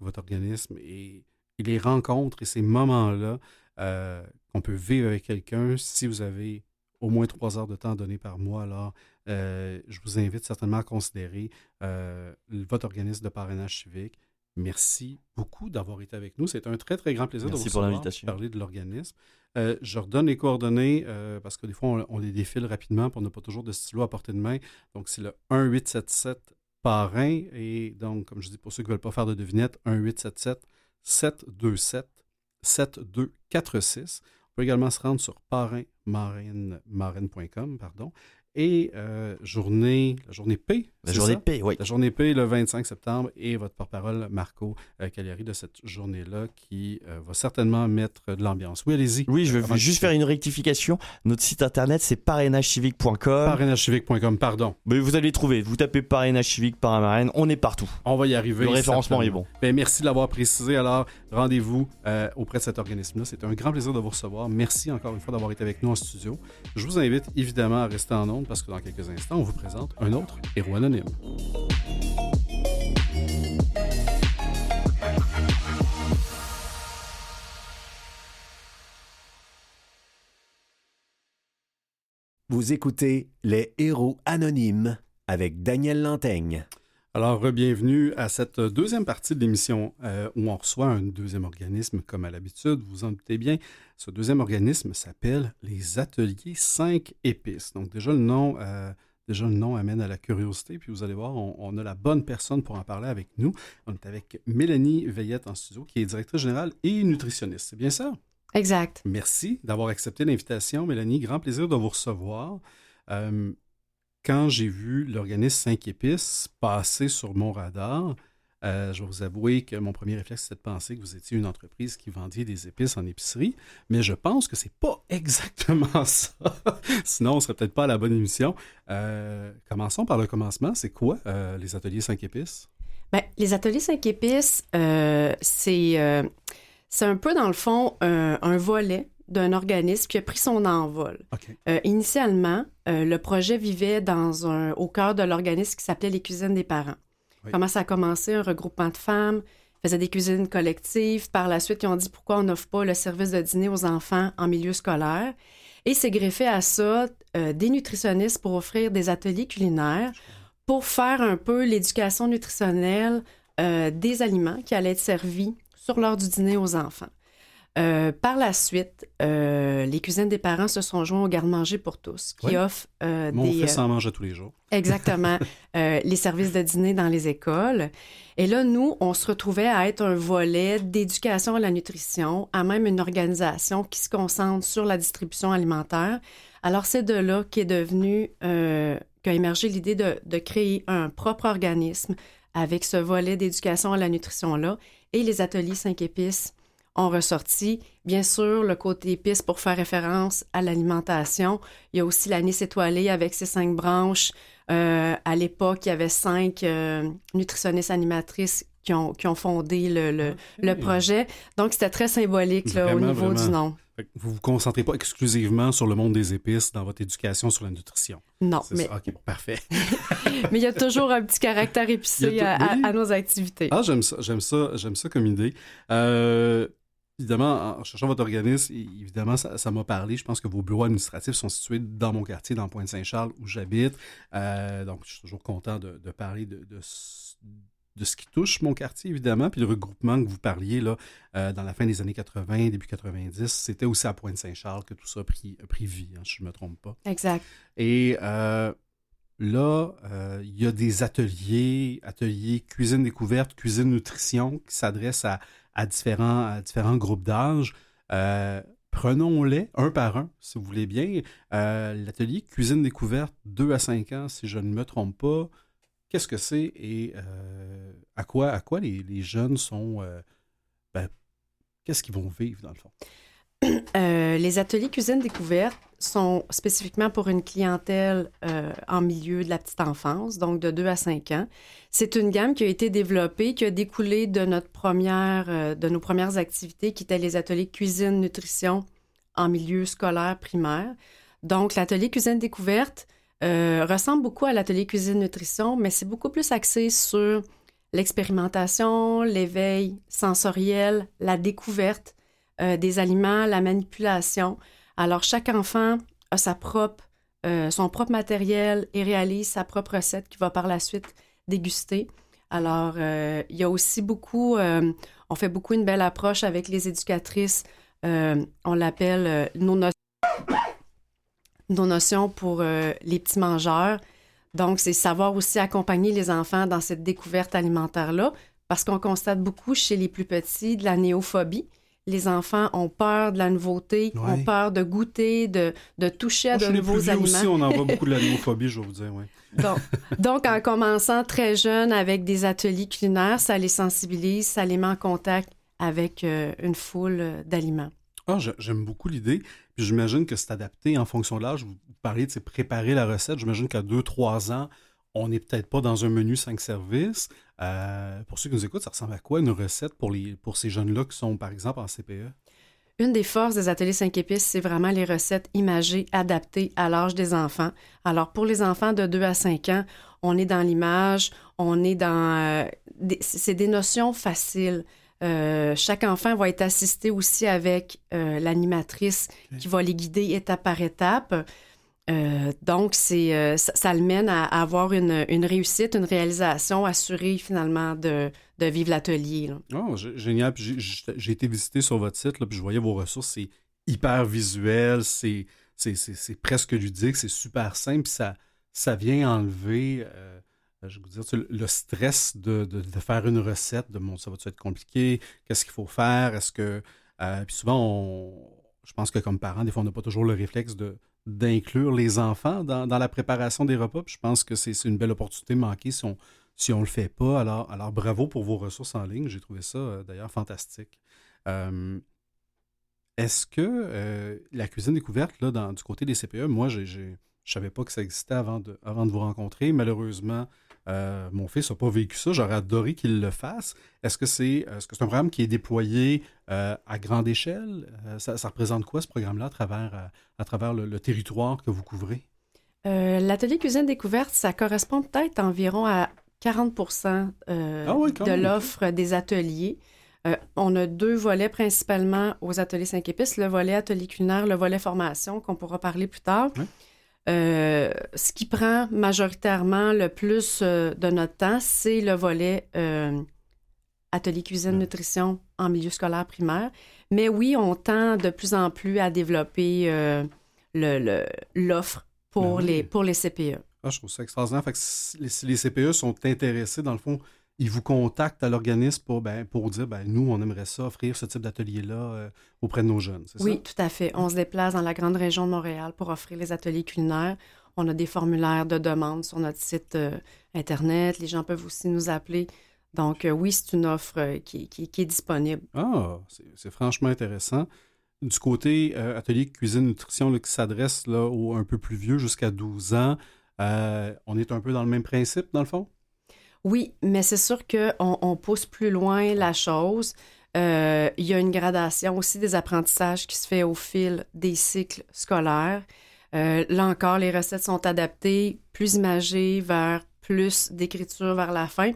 votre organisme et les rencontres et ces moments-là euh, qu'on peut vivre avec quelqu'un. Si vous avez au moins trois heures de temps donné par mois, alors euh, je vous invite certainement à considérer euh, votre organisme de parrainage civique. Merci beaucoup d'avoir été avec nous. C'est un très, très grand plaisir Merci de vous pour l'invitation. parler de l'organisme. Euh, je redonne les coordonnées euh, parce que des fois, on, on, les défile rapidement pour n'a pas toujours de stylo à portée de main. Donc, c'est le 1877 parrain. Et donc, comme je dis, pour ceux qui ne veulent pas faire de devinette, 1877 727 7246. On peut également se rendre sur parrainmarraine.com, pardon. Et euh, journée, la journée P. La journée ça? P, oui. La journée P le 25 septembre et votre porte-parole Marco euh, Cagliari de cette journée-là qui euh, va certainement mettre de l'ambiance. Oui, allez-y. Oui, je veux juste faire une rectification. Notre site internet, c'est parrainagecivique.com. Parrainagecivique.com, pardon. Mais vous allez trouver. Vous tapez parrainage civique, paramarraine, on est partout. On va y arriver. Le référencement est bon. Bien, merci de l'avoir précisé. Alors, rendez-vous euh, auprès de cet organisme-là. C'est un grand plaisir de vous recevoir. Merci encore une fois d'avoir été avec nous en studio. Je vous invite évidemment à rester en ondes parce que dans quelques instants, on vous présente un autre héros anonyme. Vous écoutez Les héros anonymes avec Daniel Lantaigne. Alors, bienvenue à cette deuxième partie de l'émission euh, où on reçoit un deuxième organisme, comme à l'habitude, vous en doutez bien. Ce deuxième organisme s'appelle les Ateliers 5 épices. Donc, déjà, le nom, euh, déjà, le nom amène à la curiosité. Puis, vous allez voir, on, on, a la bonne personne pour en parler avec nous. On est avec Mélanie Veillette en studio, qui est directrice générale et nutritionniste. C'est bien ça? Exact. Merci d'avoir accepté l'invitation, Mélanie. Grand plaisir de vous recevoir. Euh, quand j'ai vu l'organisme 5 épices passer sur mon radar, euh, je vais vous avouer que mon premier réflexe, c'était de penser que vous étiez une entreprise qui vendait des épices en épicerie, mais je pense que c'est pas exactement ça. Sinon, on ne serait peut-être pas à la bonne émission. Euh, commençons par le commencement. C'est quoi euh, les ateliers 5 épices? Bien, les ateliers 5 épices, c'est un peu, dans le fond, un volet d'un organisme qui a pris son envol. Okay. Euh, initialement, euh, le projet vivait dans un, au cœur de l'organisme qui s'appelait les cuisines des parents. Oui. Comment ça a commencé? Un regroupement de femmes, faisaient des cuisines collectives. Par la suite, ils ont dit pourquoi on n'offre pas le service de dîner aux enfants en milieu scolaire. Et c'est greffé à ça euh, des nutritionnistes pour offrir des ateliers culinaires pour faire un peu l'éducation nutritionnelle des aliments qui allaient être servis sur l'heure du dîner aux enfants. Euh, par la suite, euh, les cuisines des parents se sont joints au garde-manger pour tous, qui oui. offre euh, Mon des... fils en mange à tous les jours. Exactement. les services de dîner dans les écoles. Et là, nous, on se retrouvait à être un volet d'éducation à la nutrition, à même une organisation qui se concentre sur la distribution alimentaire. Alors, c'est de là qu'est devenu, qu'a émergé l'idée de, de créer un propre organisme avec ce volet d'éducation à la nutrition-là et les ateliers 5 épices ont ressorti. Bien sûr, le côté épice pour faire référence à l'alimentation. Il y a aussi l'anis étoilé avec ses cinq branches. Euh, à l'époque, il y avait cinq euh, nutritionnistes animatrices qui ont, qui ont fondé le, le, le projet. Donc, c'était très symbolique là, au niveau du nom. Vous vous concentrez pas exclusivement sur le monde des épices dans votre éducation sur la nutrition. Non, mais... ça? OK, parfait. mais il y a toujours un petit caractère épicé oui. à nos activités. Ah, j'aime ça, j'aime ça, j'aime ça comme idée. Euh, évidemment, en cherchant votre organisme, évidemment, ça m'a parlé. Je pense que vos bureaux administratifs sont situés dans mon quartier, dans Pointe-Saint-Charles, où j'habite. Euh, donc, je suis toujours content de, de parler de, de, ce- de ce qui touche mon quartier, évidemment. Puis le regroupement que vous parliez là, euh, dans la fin des années 80, début 90, c'était aussi à Pointe-Saint-Charles que tout ça a pris, a pris vie, hein, si je ne me trompe pas. Exact. Et euh, là, euh, il y a des ateliers, ateliers cuisine découverte, cuisine nutrition, qui s'adressent à, à différents, à différents groupes d'âge. Euh, Prenons-les un par un, si vous voulez bien. Euh, L'atelier cuisine découverte, 2 à 5 ans, si je ne me trompe pas. Qu'est-ce que c'est et euh, à quoi, à quoi les, les jeunes sont. ben, Qu'est-ce qu'ils vont vivre, dans le fond? Les ateliers cuisine découverte sont spécifiquement pour une clientèle euh, en milieu de la petite enfance, donc de 2 à 5 ans. C'est une gamme qui a été développée, qui a découlé euh, de nos premières activités, qui étaient les ateliers cuisine nutrition en milieu scolaire primaire. Donc, l'atelier cuisine découverte euh, ressemble beaucoup à l'atelier cuisine nutrition, mais c'est beaucoup plus axé sur l'expérimentation, l'éveil sensoriel, la découverte des aliments, la manipulation. Alors, chaque enfant a sa propre, euh, son propre matériel et réalise sa propre recette qu'il va par la suite déguster. Alors, euh, il y a aussi beaucoup, euh, on fait beaucoup une belle approche avec les éducatrices. On l'appelle nos, no- nos notions pour les petits mangeurs. Donc, c'est savoir aussi accompagner les enfants dans cette découverte alimentaire-là, parce qu'on constate beaucoup chez les plus petits de la néophobie. Les enfants ont peur de la nouveauté, Ouais. ont peur de goûter, de, de toucher à Moi, de nouveaux aliments. aussi, on en voit beaucoup de la néophobie, je vais vous dire, oui. Donc, donc, en commençant très jeune avec des ateliers culinaires, ça les sensibilise, ça les met en contact avec euh, une foule d'aliments. Ah, j'a- j'aime beaucoup l'idée. Puis j'imagine que c'est adapté en fonction de l'âge. Vous parliez de préparer la recette. J'imagine qu'à 2-3 ans, on n'est peut-être pas dans un menu 5 services. Euh, pour ceux qui nous écoutent, ça ressemble à quoi une recette pour, les, pour ces jeunes-là qui sont, par exemple, en? CPE? Une des forces des ateliers 5 épices, c'est vraiment les recettes imagées, adaptées à l'âge des enfants. Alors, pour les enfants de 2 à 5 ans, on est dans l'image, on est dans... euh, des- c'est des notions faciles. Euh, chaque enfant va être assisté aussi avec l'animatrice qui va les guider étape par étape. Euh, donc, c'est, euh, ça, le mène à, avoir une, réussite, une réalisation assurée finalement de, vivre l'atelier. Oh, gé- génial. J'ai- été visité sur votre site, puis je voyais vos ressources. C'est hyper visuel, c'est presque ludique, c'est super simple. Ça, ça vient enlever, euh, je vous dire, le stress de, faire une recette, de mon, ça va être compliqué, qu'est-ce qu'il faut faire, est-ce que. euh, puis souvent, on, je pense que comme parents, des fois, on n'a pas toujours le réflexe de d'inclure les enfants dans, dans la préparation des repas. Puis je pense que c'est une belle opportunité manquée si on si on le fait pas. Alors, alors bravo pour vos ressources en ligne. J'ai trouvé ça euh, d'ailleurs fantastique. Euh, Est-ce que euh, la cuisine découverte, là, dans, du côté des CPE, moi, j'ai, je savais pas que ça existait avant de, avant de vous rencontrer. Malheureusement, euh, mon fils n'a pas vécu ça. J'aurais adoré qu'il le fasse. Est-ce que c'est un programme qui est déployé euh, à grande échelle? Euh, ça, ça représente quoi, ce programme-là, à travers, à travers le, le territoire que vous couvrez? L'atelier cuisine découverte, ça correspond peut-être environ à 40 euh, Ah oui, quand de l'offre des ateliers. On a deux volets principalement aux ateliers 5 épices, le volet atelier culinaire, le volet formation qu'on pourra parler plus tard. Euh, ce qui prend majoritairement le plus euh, de notre temps, c'est le volet euh, atelier cuisine nutrition en milieu scolaire primaire. Mais oui, on tend de plus en plus à développer le- le- l'offre pour, Ben oui. les, pour les CPE. Ah, je trouve ça extraordinaire. Fait que si les, si les CPE sont intéressés, dans le fond, ils vous contactent à l'organisme pour, ben, pour dire ben, nous, on aimerait ça, offrir ce type d'atelier-là euh, auprès de nos jeunes. Oui, tout à fait. On se déplace dans la grande région de Montréal pour offrir les ateliers culinaires. On a des formulaires de demande sur notre site euh, Internet. Les gens peuvent aussi nous appeler Donc, euh, oui, c'est une offre qui, qui- qui est disponible. Ah, c'est- franchement intéressant. Du côté atelier cuisine nutrition là, qui s'adresse aux un peu plus vieux jusqu'à 12 ans, on est un peu dans le même principe, dans le fond? Oui, mais c'est sûr qu'on on pousse plus loin la chose. Euh, il y a une gradation aussi des apprentissages qui se fait au fil des cycles scolaires. Euh, là encore, les recettes sont adaptées, plus imagées vers plus d'écriture vers la fin.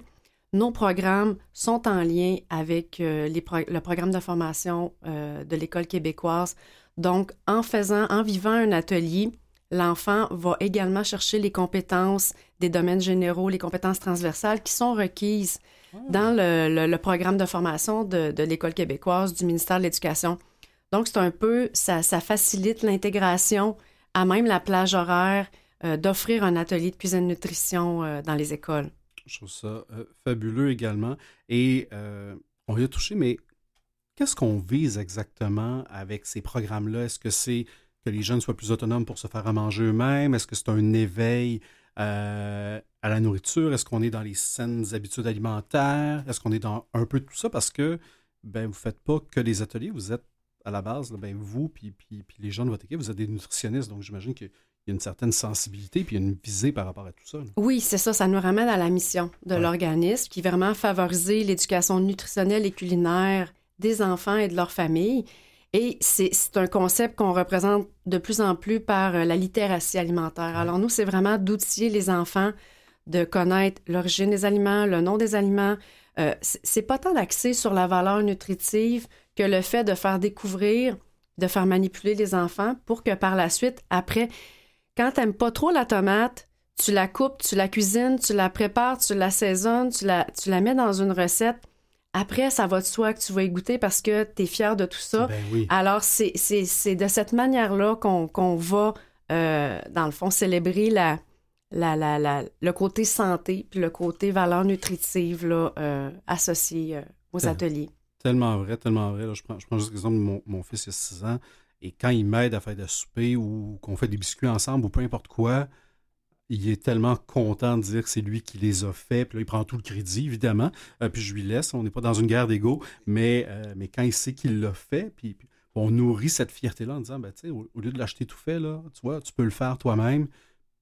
Nos programmes sont en lien avec euh, le programme de formation de l'École québécoise. Donc, en faisant, en vivant un atelier, l'enfant va également chercher les compétences des domaines généraux, les compétences transversales qui sont requises dans le, le- le programme de formation de, de l'École québécoise du ministère de l'Éducation. Donc, c'est un peu, ça, ça facilite l'intégration à même la plage horaire euh, d'offrir un atelier de cuisine-nutrition euh, dans les écoles. Je trouve ça euh, fabuleux également. Et on y a touché, mais qu'est-ce qu'on vise exactement avec ces programmes-là? Est-ce que c'est que les jeunes soient plus autonomes pour se faire à manger eux-mêmes? Est-ce que c'est un éveil euh, à la nourriture? Est-ce qu'on est dans les saines habitudes alimentaires? Est-ce qu'on est dans un peu de tout ça? Parce que ben, vous ne faites pas que des ateliers, vous êtes à la base, là, ben, vous puis, puis, puis les gens de votre équipe, vous êtes des nutritionnistes, donc j'imagine qu'il y a une certaine sensibilité puis il y a une visée par rapport à tout ça. là. Oui, c'est ça, ça nous ramène à la mission de l'organisme qui est vraiment favoriser l'éducation nutritionnelle et culinaire des enfants et de leurs familles. Et c'est un concept qu'on représente de plus en plus par euh, la littératie alimentaire. Alors nous, c'est vraiment d'outiller les enfants de connaître l'origine des aliments, le nom des aliments. Euh, c'est pas tant d'axer sur la valeur nutritive que le fait de faire découvrir, de faire manipuler les enfants pour que par la suite, après, quand t'aimes pas trop la tomate, tu la coupes, tu la cuisines, tu la prépares, tu l'assaisonnes, tu tu la mets dans une recette. Après, ça va de soi que tu vas y goûter parce que tu es fier de tout ça. Ben oui. Alors, c'est de cette manière-là qu'on va, euh, dans le fond, célébrer la, la, la, la- le côté santé puis le côté valeur nutritive là, euh, associé euh, aux Tel- ateliers. Tellement vrai, tellement vrai. Là, je, prends, je prends juste l'exemple de mon, mon fils, il a 6 ans, et quand il m'aide à faire de souper ou qu'on fait des biscuits ensemble ou peu importe quoi, il est tellement content de dire que c'est lui qui les a faits. Puis là, il prend tout le crédit, évidemment. Euh, puis je lui laisse. On n'est pas dans une guerre d'ego. Mais, euh, mais quand il sait qu'il l'a fait, puis, puis on nourrit cette fierté-là en disant, ben, au, au lieu de l'acheter tout fait, là, tu vois, tu peux le faire toi-même.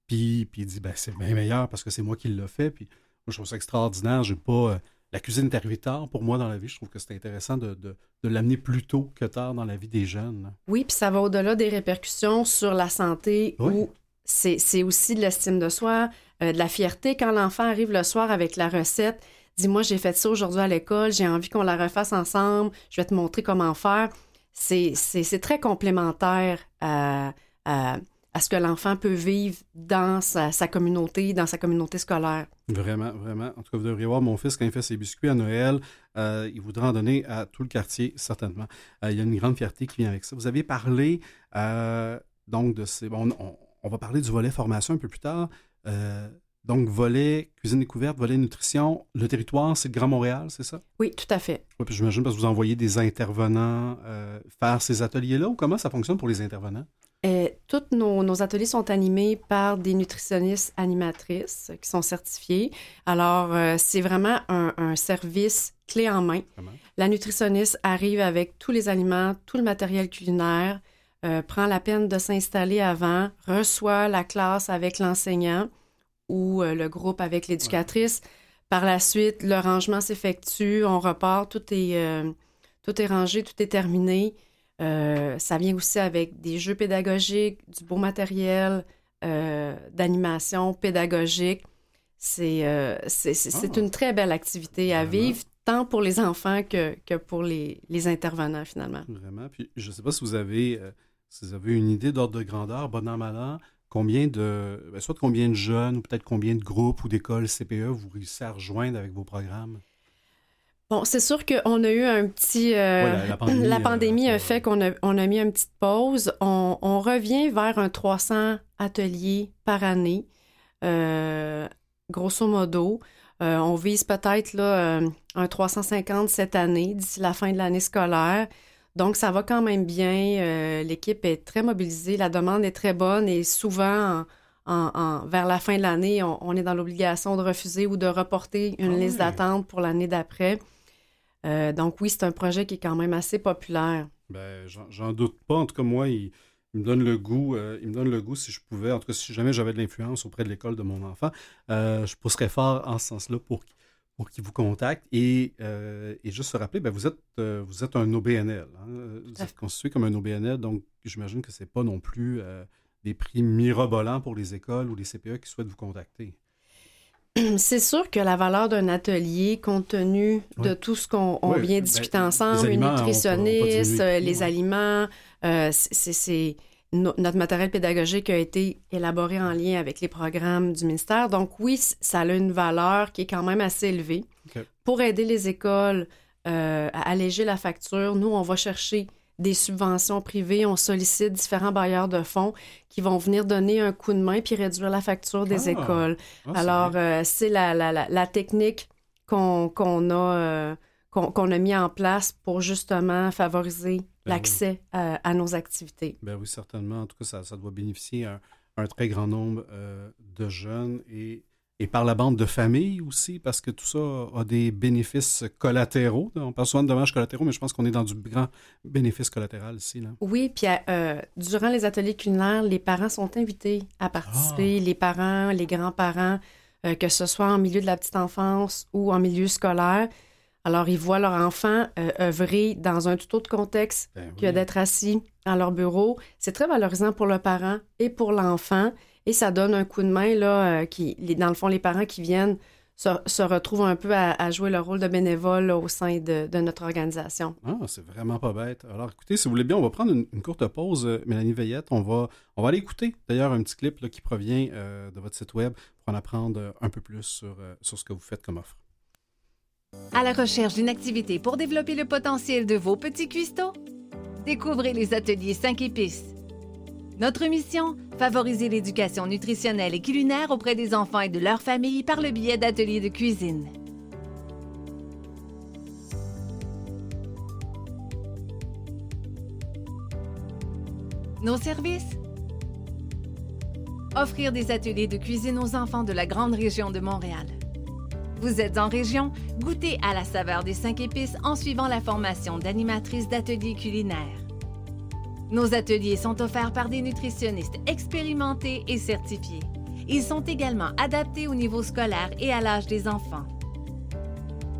Puis, puis il dit, ben, c'est bien meilleur parce que c'est moi qui l'ai fait. Puis moi, je trouve ça extraordinaire. J'ai pas. euh, la cuisine est arrivée tard pour moi dans la vie. Je trouve que c'est intéressant de, de- de l'amener plus tôt que tard dans la vie des jeunes. Oui, puis ça va au-delà des répercussions sur la santé Oui. où c'est aussi de l'estime de soi, euh, de la fierté quand l'enfant arrive le soir avec la recette. Dis moi j'ai fait ça aujourd'hui à l'école, j'ai envie qu'on la refasse ensemble, je vais te montrer comment faire. C'est très complémentaire à, ce que l'enfant peut vivre dans sa, communauté, dans sa communauté scolaire. Vraiment, vraiment. En tout cas, vous devriez voir mon fils quand il fait ses biscuits à Noël. euh, il voudra en donner à tout le quartier, certainement. Euh, il y a une grande fierté qui vient avec ça. Vous avez parlé, donc, de ces. Bon, on, on va parler du volet formation un peu plus tard. Euh, donc, volet cuisine découverte, volet nutrition. Le territoire, c'est le Grand Montréal, c'est ça? Oui, tout à fait. Oui, puis j'imagine parce que vous envoyez des intervenants euh, faire ces ateliers-là ou comment ça fonctionne pour les intervenants? Euh, tous nos, nos ateliers sont animés par des nutritionnistes animatrices qui sont certifiées. Alors, euh, c'est vraiment un, un service clé en main. La nutritionniste arrive avec tous les aliments, tout le matériel culinaire, euh, prend la peine de s'installer avant, reçoit la classe avec l'enseignant ou euh, le groupe avec l'éducatrice. Par la suite, le rangement s'effectue, on repart, tout est, euh, tout est rangé, tout est terminé. Ça vient aussi avec des jeux pédagogiques, du beau matériel, d'animation pédagogique. C'est c'est- c'est- c'est Ah. une très belle activité à vivre, tant pour les enfants que, que pour les, les intervenants, finalement. Vraiment. Puis je ne sais pas si vous avez, si vous avez une idée d'ordre de grandeur, bon an, mal an, combien de, ben, soit combien de jeunes ou peut-être combien de groupes ou d'écoles CPE vous réussissez à rejoindre avec vos programmes? Bon, c'est sûr qu'on a eu un petit... euh, Ouais, la- la pandémie, la euh, a fait qu'on a, on a mis une petite pause. On, on revient vers un 300 ateliers par année, euh, grosso modo. On vise peut-être là, un 350 cette année, d'ici la fin de l'année scolaire. Donc, ça va quand même bien. Euh, L'équipe est très mobilisée. La demande est très bonne et souvent, en, en, vers la fin de l'année, on, est dans l'obligation de refuser ou de reporter une ah liste d'attente pour l'année d'après. Euh, donc oui, c'est un projet qui est quand même assez populaire. Ben, j'en doute pas. En tout cas, moi, il, me donne le goût. Euh, il me donne le goût si je pouvais. En tout cas, si jamais j'avais de l'influence auprès de l'école de mon enfant, je pousserais fort en ce sens-là pour, pour qu'il vous contacte. Et, et, juste se rappeler, ben, vous, êtes, vous êtes un OBNL. Hein. Vous êtes constitué comme un OBNL, donc j'imagine que ce n'est pas non plus des prix mirobolants pour les écoles ou les CPE qui souhaitent vous contacter. C'est sûr que la valeur d'un atelier, compte tenu de tout ce qu'on vient ben, discuter ensemble, les nutritionnistes, les aliments, euh, notre matériel pédagogique a été élaboré en lien avec les programmes du ministère. Donc oui, ça a une valeur qui est quand même assez élevée. Pour aider les écoles euh, à alléger la facture, nous, on va chercher des subventions privées, on sollicite différents bailleurs de fonds qui vont venir donner un coup de main puis réduire la facture des ah! écoles. Ah, Alors, euh, c'est la, la, la, technique qu'on a, euh, qu'on a mis en place pour justement favoriser ben l'accès à, nos activités. Ben oui, certainement. En tout cas, ça, ça doit bénéficier à un, très grand nombre euh, de jeunes et et par la bande de famille aussi, parce que tout ça a des bénéfices collatéraux. On parle souvent de dommages collatéraux, mais je pense qu'on est dans du grand bénéfice collatéral ici. Là. Oui, puis euh, durant les ateliers culinaires, les parents sont invités à participer, ah. les parents, les grands-parents, euh, que ce soit en milieu de la petite enfance ou en milieu scolaire. Alors, ils voient leur enfant euh, œuvrer dans un tout autre contexte ben que d'être assis à leur bureau. C'est très valorisant pour le parent et pour l'enfant. Et ça donne un coup de main, là, euh, qui, dans le fond, les parents qui viennent se, retrouvent un peu à, jouer le rôle de bénévole au sein de, notre organisation. Ah, c'est vraiment pas bête. Alors, écoutez, si vous voulez bien, on va prendre une, courte pause, euh, Mélanie Veillette. On va, on va aller écouter, d'ailleurs, un petit clip qui provient de votre site web pour en apprendre un peu plus sur, sur ce que vous faites comme offre. À la recherche d'une activité pour développer le potentiel de vos petits cuistots? Découvrez les ateliers 5 épices notre mission Favoriser l'éducation nutritionnelle et culinaire auprès des enfants et de leurs familles par le biais d'ateliers de cuisine. Nos services? Offrir des ateliers de cuisine aux enfants de la grande région de Montréal. Vous êtes en région, goûtez à la saveur des cinq épices en suivant la formation d'animatrice d'ateliers culinaires. Nos ateliers sont offerts par des nutritionnistes expérimentés et certifiés. Ils sont également adaptés au niveau scolaire et à l'âge des enfants.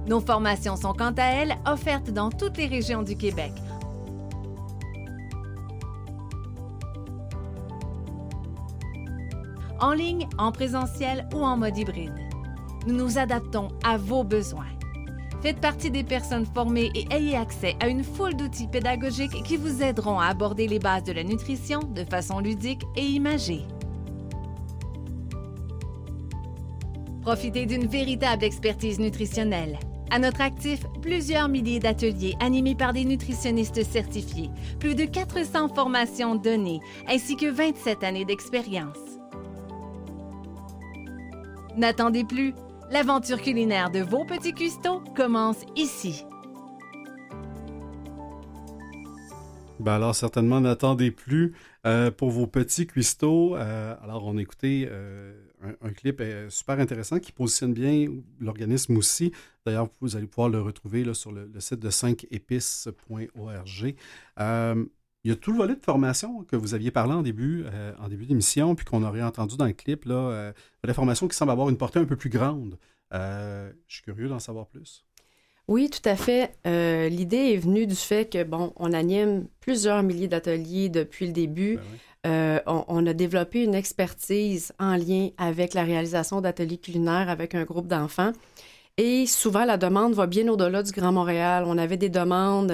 Nos formations sont quant à elles offertes dans toutes les régions du Québec. En ligne, en présentiel ou en mode hybride. Nous nous adaptons à vos besoins. Faites partie des personnes formées et ayez accès à une foule d'outils pédagogiques qui vous aideront à aborder les bases de la nutrition de façon ludique et imagée. Profitez d'une véritable expertise nutritionnelle. À notre actif, plusieurs milliers d'ateliers animés par des nutritionnistes certifiés, plus de 400 formations données, ainsi que 27 années d'expérience. N'attendez plus, L'aventure culinaire de vos petits cuistots commence ici. Ben alors, certainement, n'attendez plus euh, pour vos petits cuistots. Euh, alors, on a écouté euh, un, clip super intéressant qui positionne bien l'organisme aussi. D'ailleurs, vous allez pouvoir le retrouver là, sur le, site de 5épices.org. Il y a tout le volet de formation que vous aviez parlé en début, euh, en début d'émission, puis qu'on aurait entendu dans le clip, là, euh, la formation qui semble avoir une portée un peu plus grande. Euh, je suis curieux d'en savoir plus. Oui, tout à fait. L'idée est venue du fait que, bon, on anime plusieurs milliers d'ateliers depuis le début. Ben on, a développé une expertise en lien avec la réalisation d'ateliers culinaires avec un groupe d'enfants. Et souvent, la demande va bien au-delà du Grand Montréal. On avait des demandes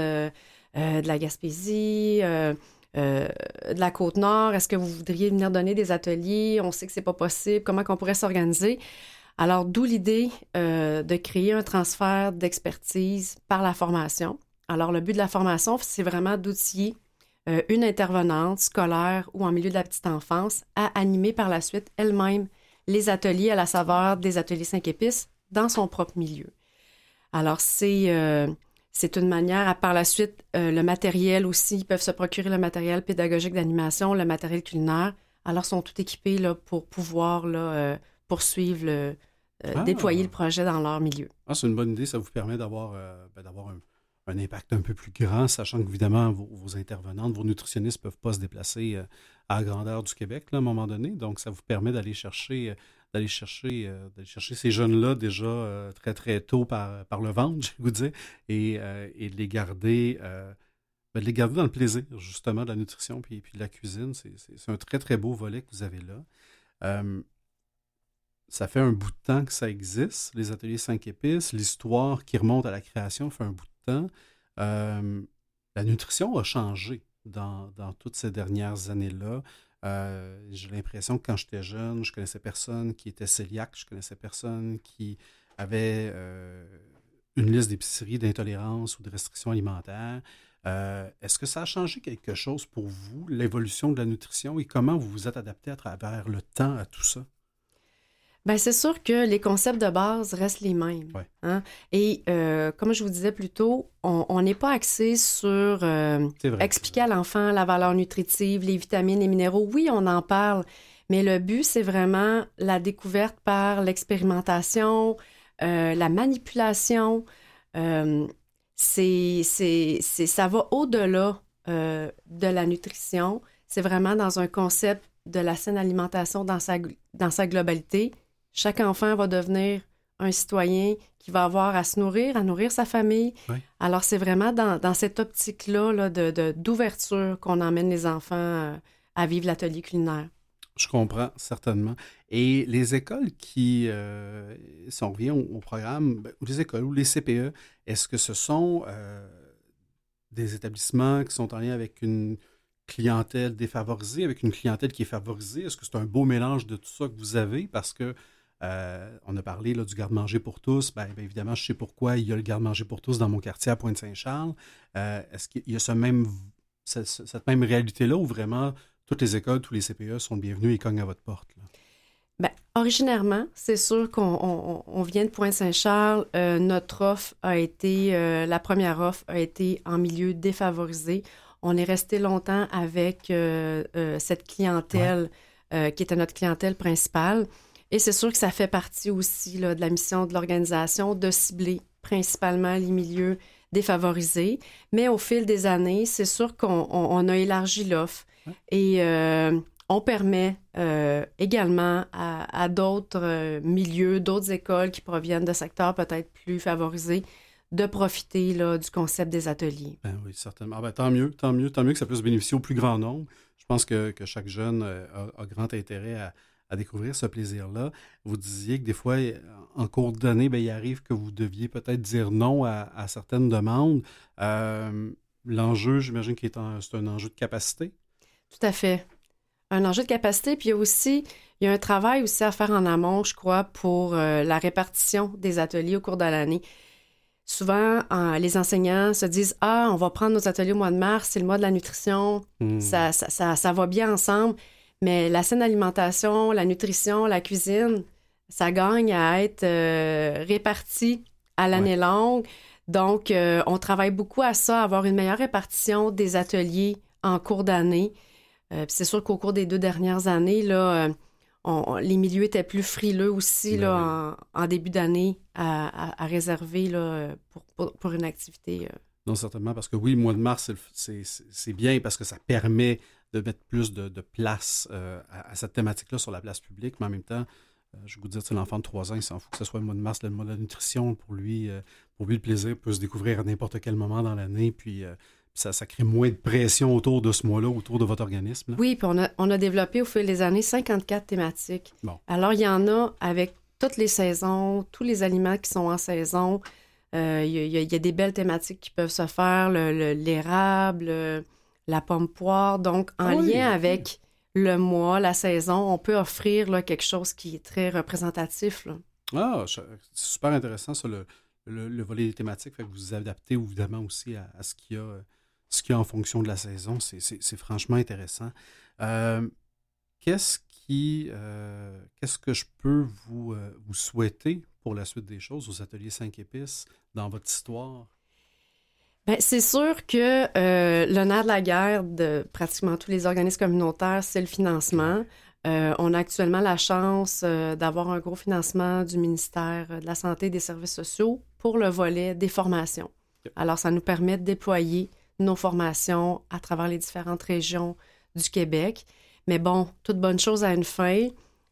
de la Gaspésie, euh, euh, de la Côte-Nord. Est-ce que vous voudriez venir donner des ateliers? On sait que c'est pas possible. Comment qu'on pourrait s'organiser? Alors, d'où l'idée de créer un transfert d'expertise par la formation. Alors, le but de la formation, c'est vraiment d'outiller une intervenante scolaire ou en milieu de la petite enfance à animer par la suite elle-même les ateliers à la saveur des ateliers 5 épices dans son propre milieu. Alors, c'est c'est une manière, à par la suite, euh, le matériel aussi, ils peuvent se procurer le matériel pédagogique d'animation, le matériel culinaire. Alors, ils sont tout équipés là, pour pouvoir là, poursuivre, le, Ah. déployer le projet dans leur milieu. Ah, c'est une bonne idée. Ça vous permet d'avoir ben, d'avoir un, un, impact un peu plus grand, sachant qu'évidemment, vos, vos, intervenantes, vos nutritionnistes ne peuvent pas se déplacer à la grandeur du Québec là, à un moment donné. Donc, ça vous permet d'aller chercher d'aller chercher, euh, chercher ces jeunes-là déjà euh, très, très tôt par, par le ventre, je vous dire, et, euh, et de les garder. Ben, de les garder dans le plaisir, justement, de la nutrition puis, puis de la cuisine. C'est, un très, très beau volet que vous avez là. ça fait un bout de temps que ça existe, les ateliers 5 épices. L'histoire qui remonte à la création fait un bout de temps. la nutrition a changé dans, dans toutes ces dernières années-là. Euh, j'ai l'impression que quand j'étais jeune, je connaissais personne qui était cœliaque, je connaissais personne qui avait euh, une liste d'épiceries d'intolérance ou de restrictions alimentaires. Euh, est-ce que ça a changé quelque chose pour vous, l'évolution de la nutrition, et comment vous vous êtes adapté à travers le temps à tout ça? Bien, c'est sûr que les concepts de base restent les mêmes. Hein? Et euh, comme je vous disais plus tôt, on n'est pas axé sur euh, expliquer à l'enfant la valeur nutritive, les vitamines, les minéraux. Oui, on en parle, mais le but, c'est vraiment la découverte par l'expérimentation, euh, la manipulation. c'est, c'est, ça va au-delà de la nutrition. C'est vraiment dans un concept de la saine alimentation dans sa, dans sa globalité chaque enfant va devenir un citoyen qui va avoir à se nourrir, à nourrir sa famille. Alors, c'est vraiment dans, cette optique-là de, d'ouverture qu'on emmène les enfants euh, à vivre l'atelier culinaire. Je comprends, certainement. Et les écoles qui, euh, si on revient au, programme, ben, ou les écoles ou les CPE, est-ce que ce sont euh, des établissements qui sont en lien avec une clientèle défavorisée, avec une clientèle qui est favorisée? Est-ce que c'est un beau mélange de tout ça que vous avez? Parce que euh, on a parlé là, du garde-manger pour tous. Bien, évidemment, je sais pourquoi il y a le garde-manger pour tous dans mon quartier à Pointe-Saint-Charles. Euh, est-ce qu'il y a ce même, cette, même réalité-là où vraiment toutes les écoles, tous les CPE sont bienvenus et cognent à votre porte? Bien, originairement, c'est sûr qu'on vient de Pointe-Saint-Charles. Euh, notre offre a été, la première offre a été en milieu défavorisé. On est resté longtemps avec cette clientèle qui était notre clientèle principale. Et c'est sûr que ça fait partie aussi de la mission de l'organisation de cibler principalement les milieux défavorisés. Mais au fil des années, c'est sûr qu'on a élargi l'offre et euh, on permet euh, également à, d'autres euh, milieux, d'autres écoles qui proviennent de secteurs peut-être plus favorisés de profiter là, du concept des ateliers. Ben oui, certainement. Ah ben, tant mieux, tant mieux, tant mieux que ça puisse bénéficier au plus grand nombre. Je pense que, chaque jeune a grand intérêt à, à découvrir ce plaisir-là. Vous disiez que des fois, en cours d'année, ben, il arrive que vous deviez peut-être dire non à, certaines demandes. Euh, l'enjeu, j'imagine que c'est un enjeu de capacité? Tout à fait. Un enjeu de capacité, puis il y a aussi il y a un travail aussi à faire en amont, je crois, pour euh, la répartition des ateliers au cours de l'année. Souvent, les enseignants se disent Ah, on va prendre nos ateliers au mois de mars, c'est le mois de la nutrition, hmm. ça, ça, ça, va bien ensemble. Mais la saine alimentation, la nutrition, la cuisine, ça gagne à être euh, réparti à l'année longue. Donc, euh, on travaille beaucoup à ça, à avoir une meilleure répartition des ateliers en cours d'année. Euh, c'est sûr qu'au cours des deux dernières années, là, les milieux étaient plus frileux aussi ben là, en, début d'année à, réserver là, pour, pour, une activité. Non, certainement, parce que oui, le mois de mars, c'est bien parce que ça permet de mettre plus de, place euh, à, cette thématique-là sur la place publique, mais en même temps, euh, je vous dire, l'enfant de 3 ans, il s'en fout que ce soit le mois de mars, le mois de la nutrition. Pour lui, euh, pour lui le plaisir peut se découvrir à n'importe quel moment dans l'année, puis ça, ça, crée moins de pression autour de ce mois-là, autour de votre organisme. Oui, puis on a, on a, développé au fil des années 54 thématiques. Alors, il y en a avec toutes les saisons, tous les aliments qui sont en saison. Il y, a des belles thématiques qui peuvent se faire, l'érable, la pomme poire. Donc, en ah lien avec le mois, la saison, on peut offrir là, quelque chose qui est très représentatif. Ah, c'est super intéressant, ça, le, le, volet des thématiques. Fait que vous vous adaptez évidemment aussi à, ce qu'il y a ce qu'il y a en fonction de la saison. C'est franchement intéressant. Euh, qu'est-ce qui euh, qu'est-ce que je peux vous, euh, vous souhaiter pour la suite des choses aux ateliers 5 épices dans votre histoire? Ben, c'est sûr que euh, le nerf de la guerre de pratiquement tous les organismes communautaires, c'est le financement. Euh, on a actuellement la chance euh, d'avoir un gros financement du ministère de la Santé et des Services sociaux pour le volet des formations. Alors, ça nous permet de déployer nos formations à travers les différentes régions du Québec. Mais bon, toute bonne chose a une fin.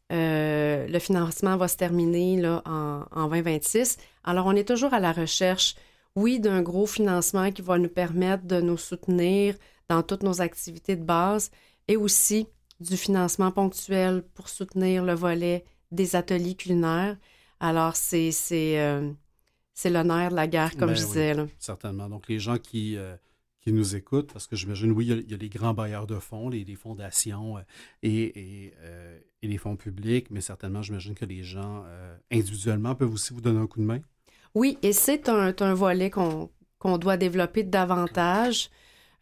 le financement va se terminer là, en, en 2026. Alors, on est toujours à la recherche oui, d'un gros financement qui va nous permettre de nous soutenir dans toutes nos activités de base et aussi du financement ponctuel pour soutenir le volet des ateliers culinaires. Alors, c'est c'est euh, l'honneur de la guerre, comme Ben je oui, disais. là. Certainement. Donc, les gens qui, euh, qui nous écoutent, parce que j'imagine, oui, il y, a, il y a les grands bailleurs de fonds, les, les fondations euh, et, et, euh, et les fonds publics, mais certainement, j'imagine que les gens individuellement peuvent aussi vous donner un coup de main. Oui, et c'est un, volet qu'on doit développer davantage.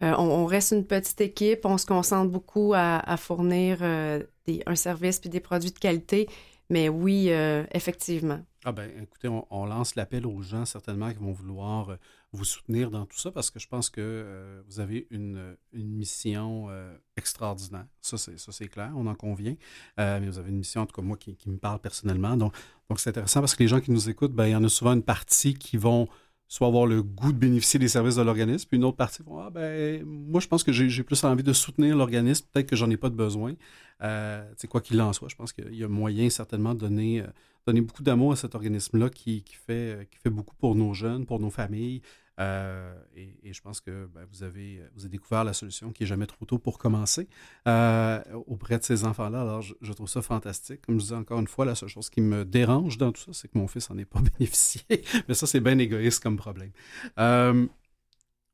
Euh, on, reste une petite équipe, on se concentre beaucoup à, fournir euh, un service puis des produits de qualité, mais oui, euh, effectivement. Ah ben, écoutez, on, lance l'appel aux gens certainement qui vont vouloir euh, vous soutenir dans tout ça parce que je pense que euh, vous avez une, une mission euh, extraordinaire. Ça, c'est ça, c'est clair, on en convient. Euh, mais vous avez une mission, en tout cas moi, qui, me parle personnellement. Donc, donc c'est intéressant parce que les gens qui nous écoutent, ben, il y en a souvent une partie qui vont soit avoir le goût de bénéficier des services de l'organisme, puis une autre partie vont, ah ben, moi, je pense que j'ai plus envie de soutenir l'organisme, peut-être que j'en ai pas de besoin. Euh, sais, quoi qu'il en soit, je pense qu'il y a moyen certainement de donner, euh, donner beaucoup d'amour à cet organisme-là qui, fait, euh, qui fait beaucoup pour nos jeunes, pour nos familles. Euh, et, je pense que ben, vous, avez, vous avez découvert la solution qui est jamais trop tôt pour commencer euh, auprès de ces enfants-là. Alors, je, trouve ça fantastique. Comme je disais encore une fois, la seule chose qui me dérange dans tout ça, c'est que mon fils n'en ait pas bénéficié. Mais ça, c'est bien égoïste comme problème.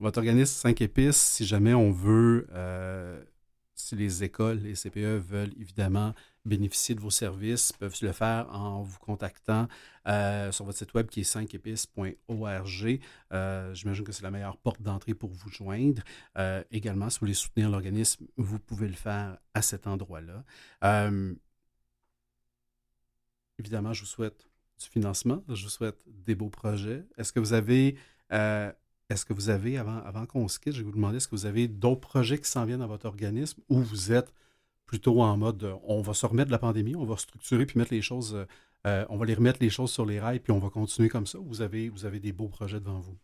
Votre organisme 5 épices, si jamais on veut, si les écoles, les CPE veulent évidemment bénéficier de vos services, peuvent le faire en vous contactant euh, sur votre site web qui est 5épices.org. Euh, J'imagine que c'est la meilleure porte d'entrée pour vous joindre. Euh, également, si vous voulez soutenir l'organisme, vous pouvez le faire à cet endroit-là. Évidemment, je vous souhaite du financement, je vous souhaite des beaux projets. Est-ce que vous avez, est-ce que vous avez, avant, avant qu'on se quitte, je vais vous demander, est-ce que vous avez d'autres projets qui s'en viennent dans votre organisme ou vous êtes plutôt en mode, euh, on va se remettre de la pandémie, on va structurer puis mettre les choses, euh, euh, on va les remettre les choses sur les rails puis on va continuer comme ça ou vous avez, vous avez des beaux projets devant vous?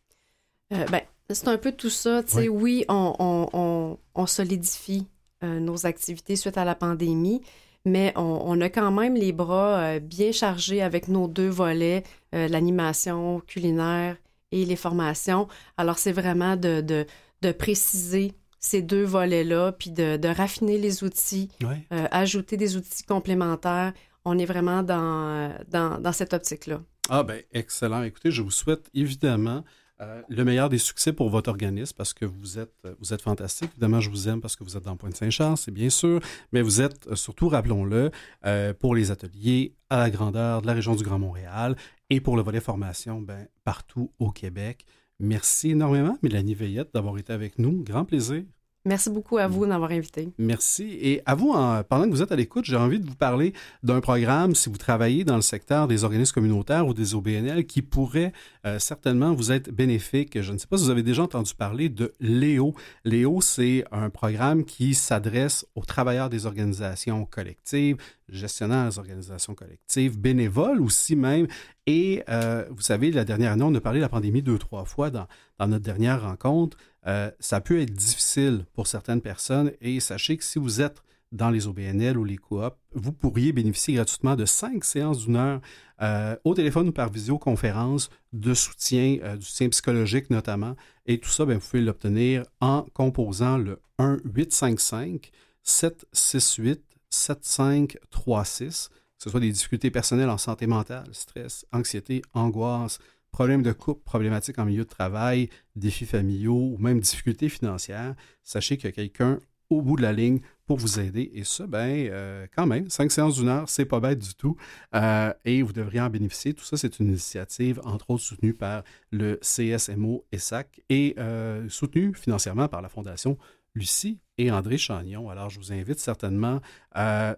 Euh, ben, c'est un peu tout ça. Tu sais, oui, on, on- on- on solidifie euh, nos activités suite à la pandémie, mais on, a quand même les bras bien chargés avec nos deux volets, l'animation culinaire et les formations. Alors, c'est vraiment de, de, de préciser ces deux volets-là, puis de, de raffiner les outils, Ouais. euh, ajouter des outils complémentaires. On est vraiment dans, dans, dans cette optique-là. Ah ben excellent. Écoutez, je vous souhaite évidemment euh, le meilleur des succès pour votre organisme parce que vous êtes, vous êtes fantastique. Évidemment, je vous aime parce que vous êtes dans Pointe-Saint-Charles, c'est bien sûr, mais vous êtes euh, surtout, rappelons-le, euh, pour les ateliers à la grandeur de la région du Grand Montréal et pour le volet formation ben, partout au Québec. Merci énormément, Mélanie Veillette, d'avoir été avec nous. Grand plaisir. Merci beaucoup à vous d'avoir invité. Merci. Et à vous, en- pendant que vous êtes à l'écoute, j'ai envie de vous parler d'un programme, si vous travaillez dans le secteur des organismes communautaires ou des OBNL, qui pourrait euh, certainement vous être bénéfique. Je ne sais pas si vous avez déjà entendu parler de Léo. Léo, c'est un programme qui s'adresse aux travailleurs des organisations collectives, gestionnaires organisations collectives, bénévoles aussi même. Et euh, vous savez, la dernière année, on a parlé de la pandémie deux, trois fois dans, dans notre dernière rencontre. Euh, ça peut être difficile pour certaines personnes et sachez que si vous êtes dans les OBNL ou les coops, vous pourriez bénéficier gratuitement de cinq séances d'une heure euh, au téléphone ou par visioconférence de soutien, du soutien psychologique notamment. Et tout ça, ben, vous pouvez l'obtenir en composant le 1-855 768 7536 que ce soit des difficultés personnelles en santé mentale, stress, anxiété, angoisse, problèmes de couple, problématiques en milieu de travail, défis familiaux ou même difficultés financières, sachez qu'il y a quelqu'un au bout de la ligne pour vous aider. Et ça, ben, euh, quand même, cinq séances d'une heure, c'est pas bête du tout. Euh, et vous devriez en bénéficier. Tout ça, c'est une initiative, entre autres, soutenue par le CSMO ESAC et euh, soutenue financièrement par la Fondation Lucie et André Chagnon. Alors, je vous invite certainement,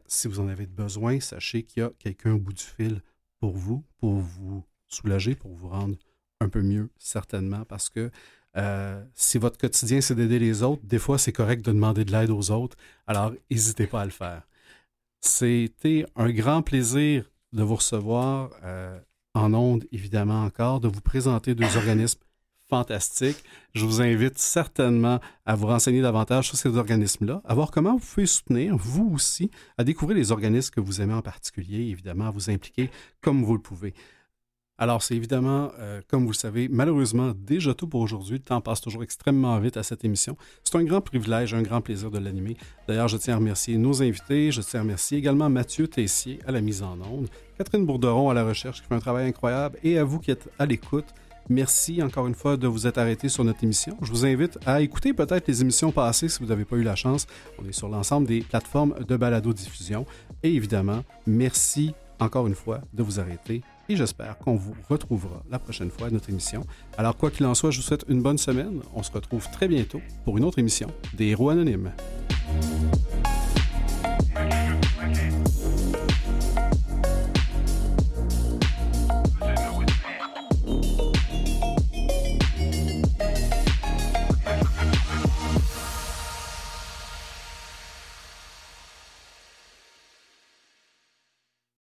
si vous en avez besoin, sachez qu'il y a quelqu'un au bout du fil pour vous, pour vous soulager, pour vous rendre un peu mieux, certainement, parce que Euh, si votre quotidien, c'est d'aider les autres, des fois, c'est correct de demander de l'aide aux autres. Alors, n'hésitez pas à le faire. C'était un grand plaisir de vous recevoir euh, en ondes, évidemment encore, de vous présenter deux organismes fantastiques. Je vous invite certainement à vous renseigner davantage sur ces organismes-là, à voir comment vous pouvez soutenir, vous aussi, à découvrir les organismes que vous aimez en particulier, évidemment, à vous impliquer comme vous le pouvez. Alors, c'est évidemment, euh, comme vous le savez, malheureusement déjà tout pour aujourd'hui. Le temps passe toujours extrêmement vite à cette émission. C'est un grand privilège, un grand plaisir de l'animer. D'ailleurs, je tiens à remercier nos invités. Je tiens à remercier également Mathieu Tessier à la mise en onde, Catherine Bourderon à la recherche qui fait un travail incroyable et à vous qui êtes à l'écoute. Merci encore une fois de vous être arrêté sur notre émission. Je vous invite à écouter peut-être les émissions passées si vous n'avez pas eu la chance. On est sur l'ensemble des plateformes de balado-diffusion. Et évidemment, merci encore une fois de vous arrêter et j'espère qu'on vous retrouvera la prochaine fois à notre émission. Alors, quoi qu'il en soit, je vous souhaite une bonne semaine. On se retrouve très bientôt pour une autre émission des Héros Anonymes.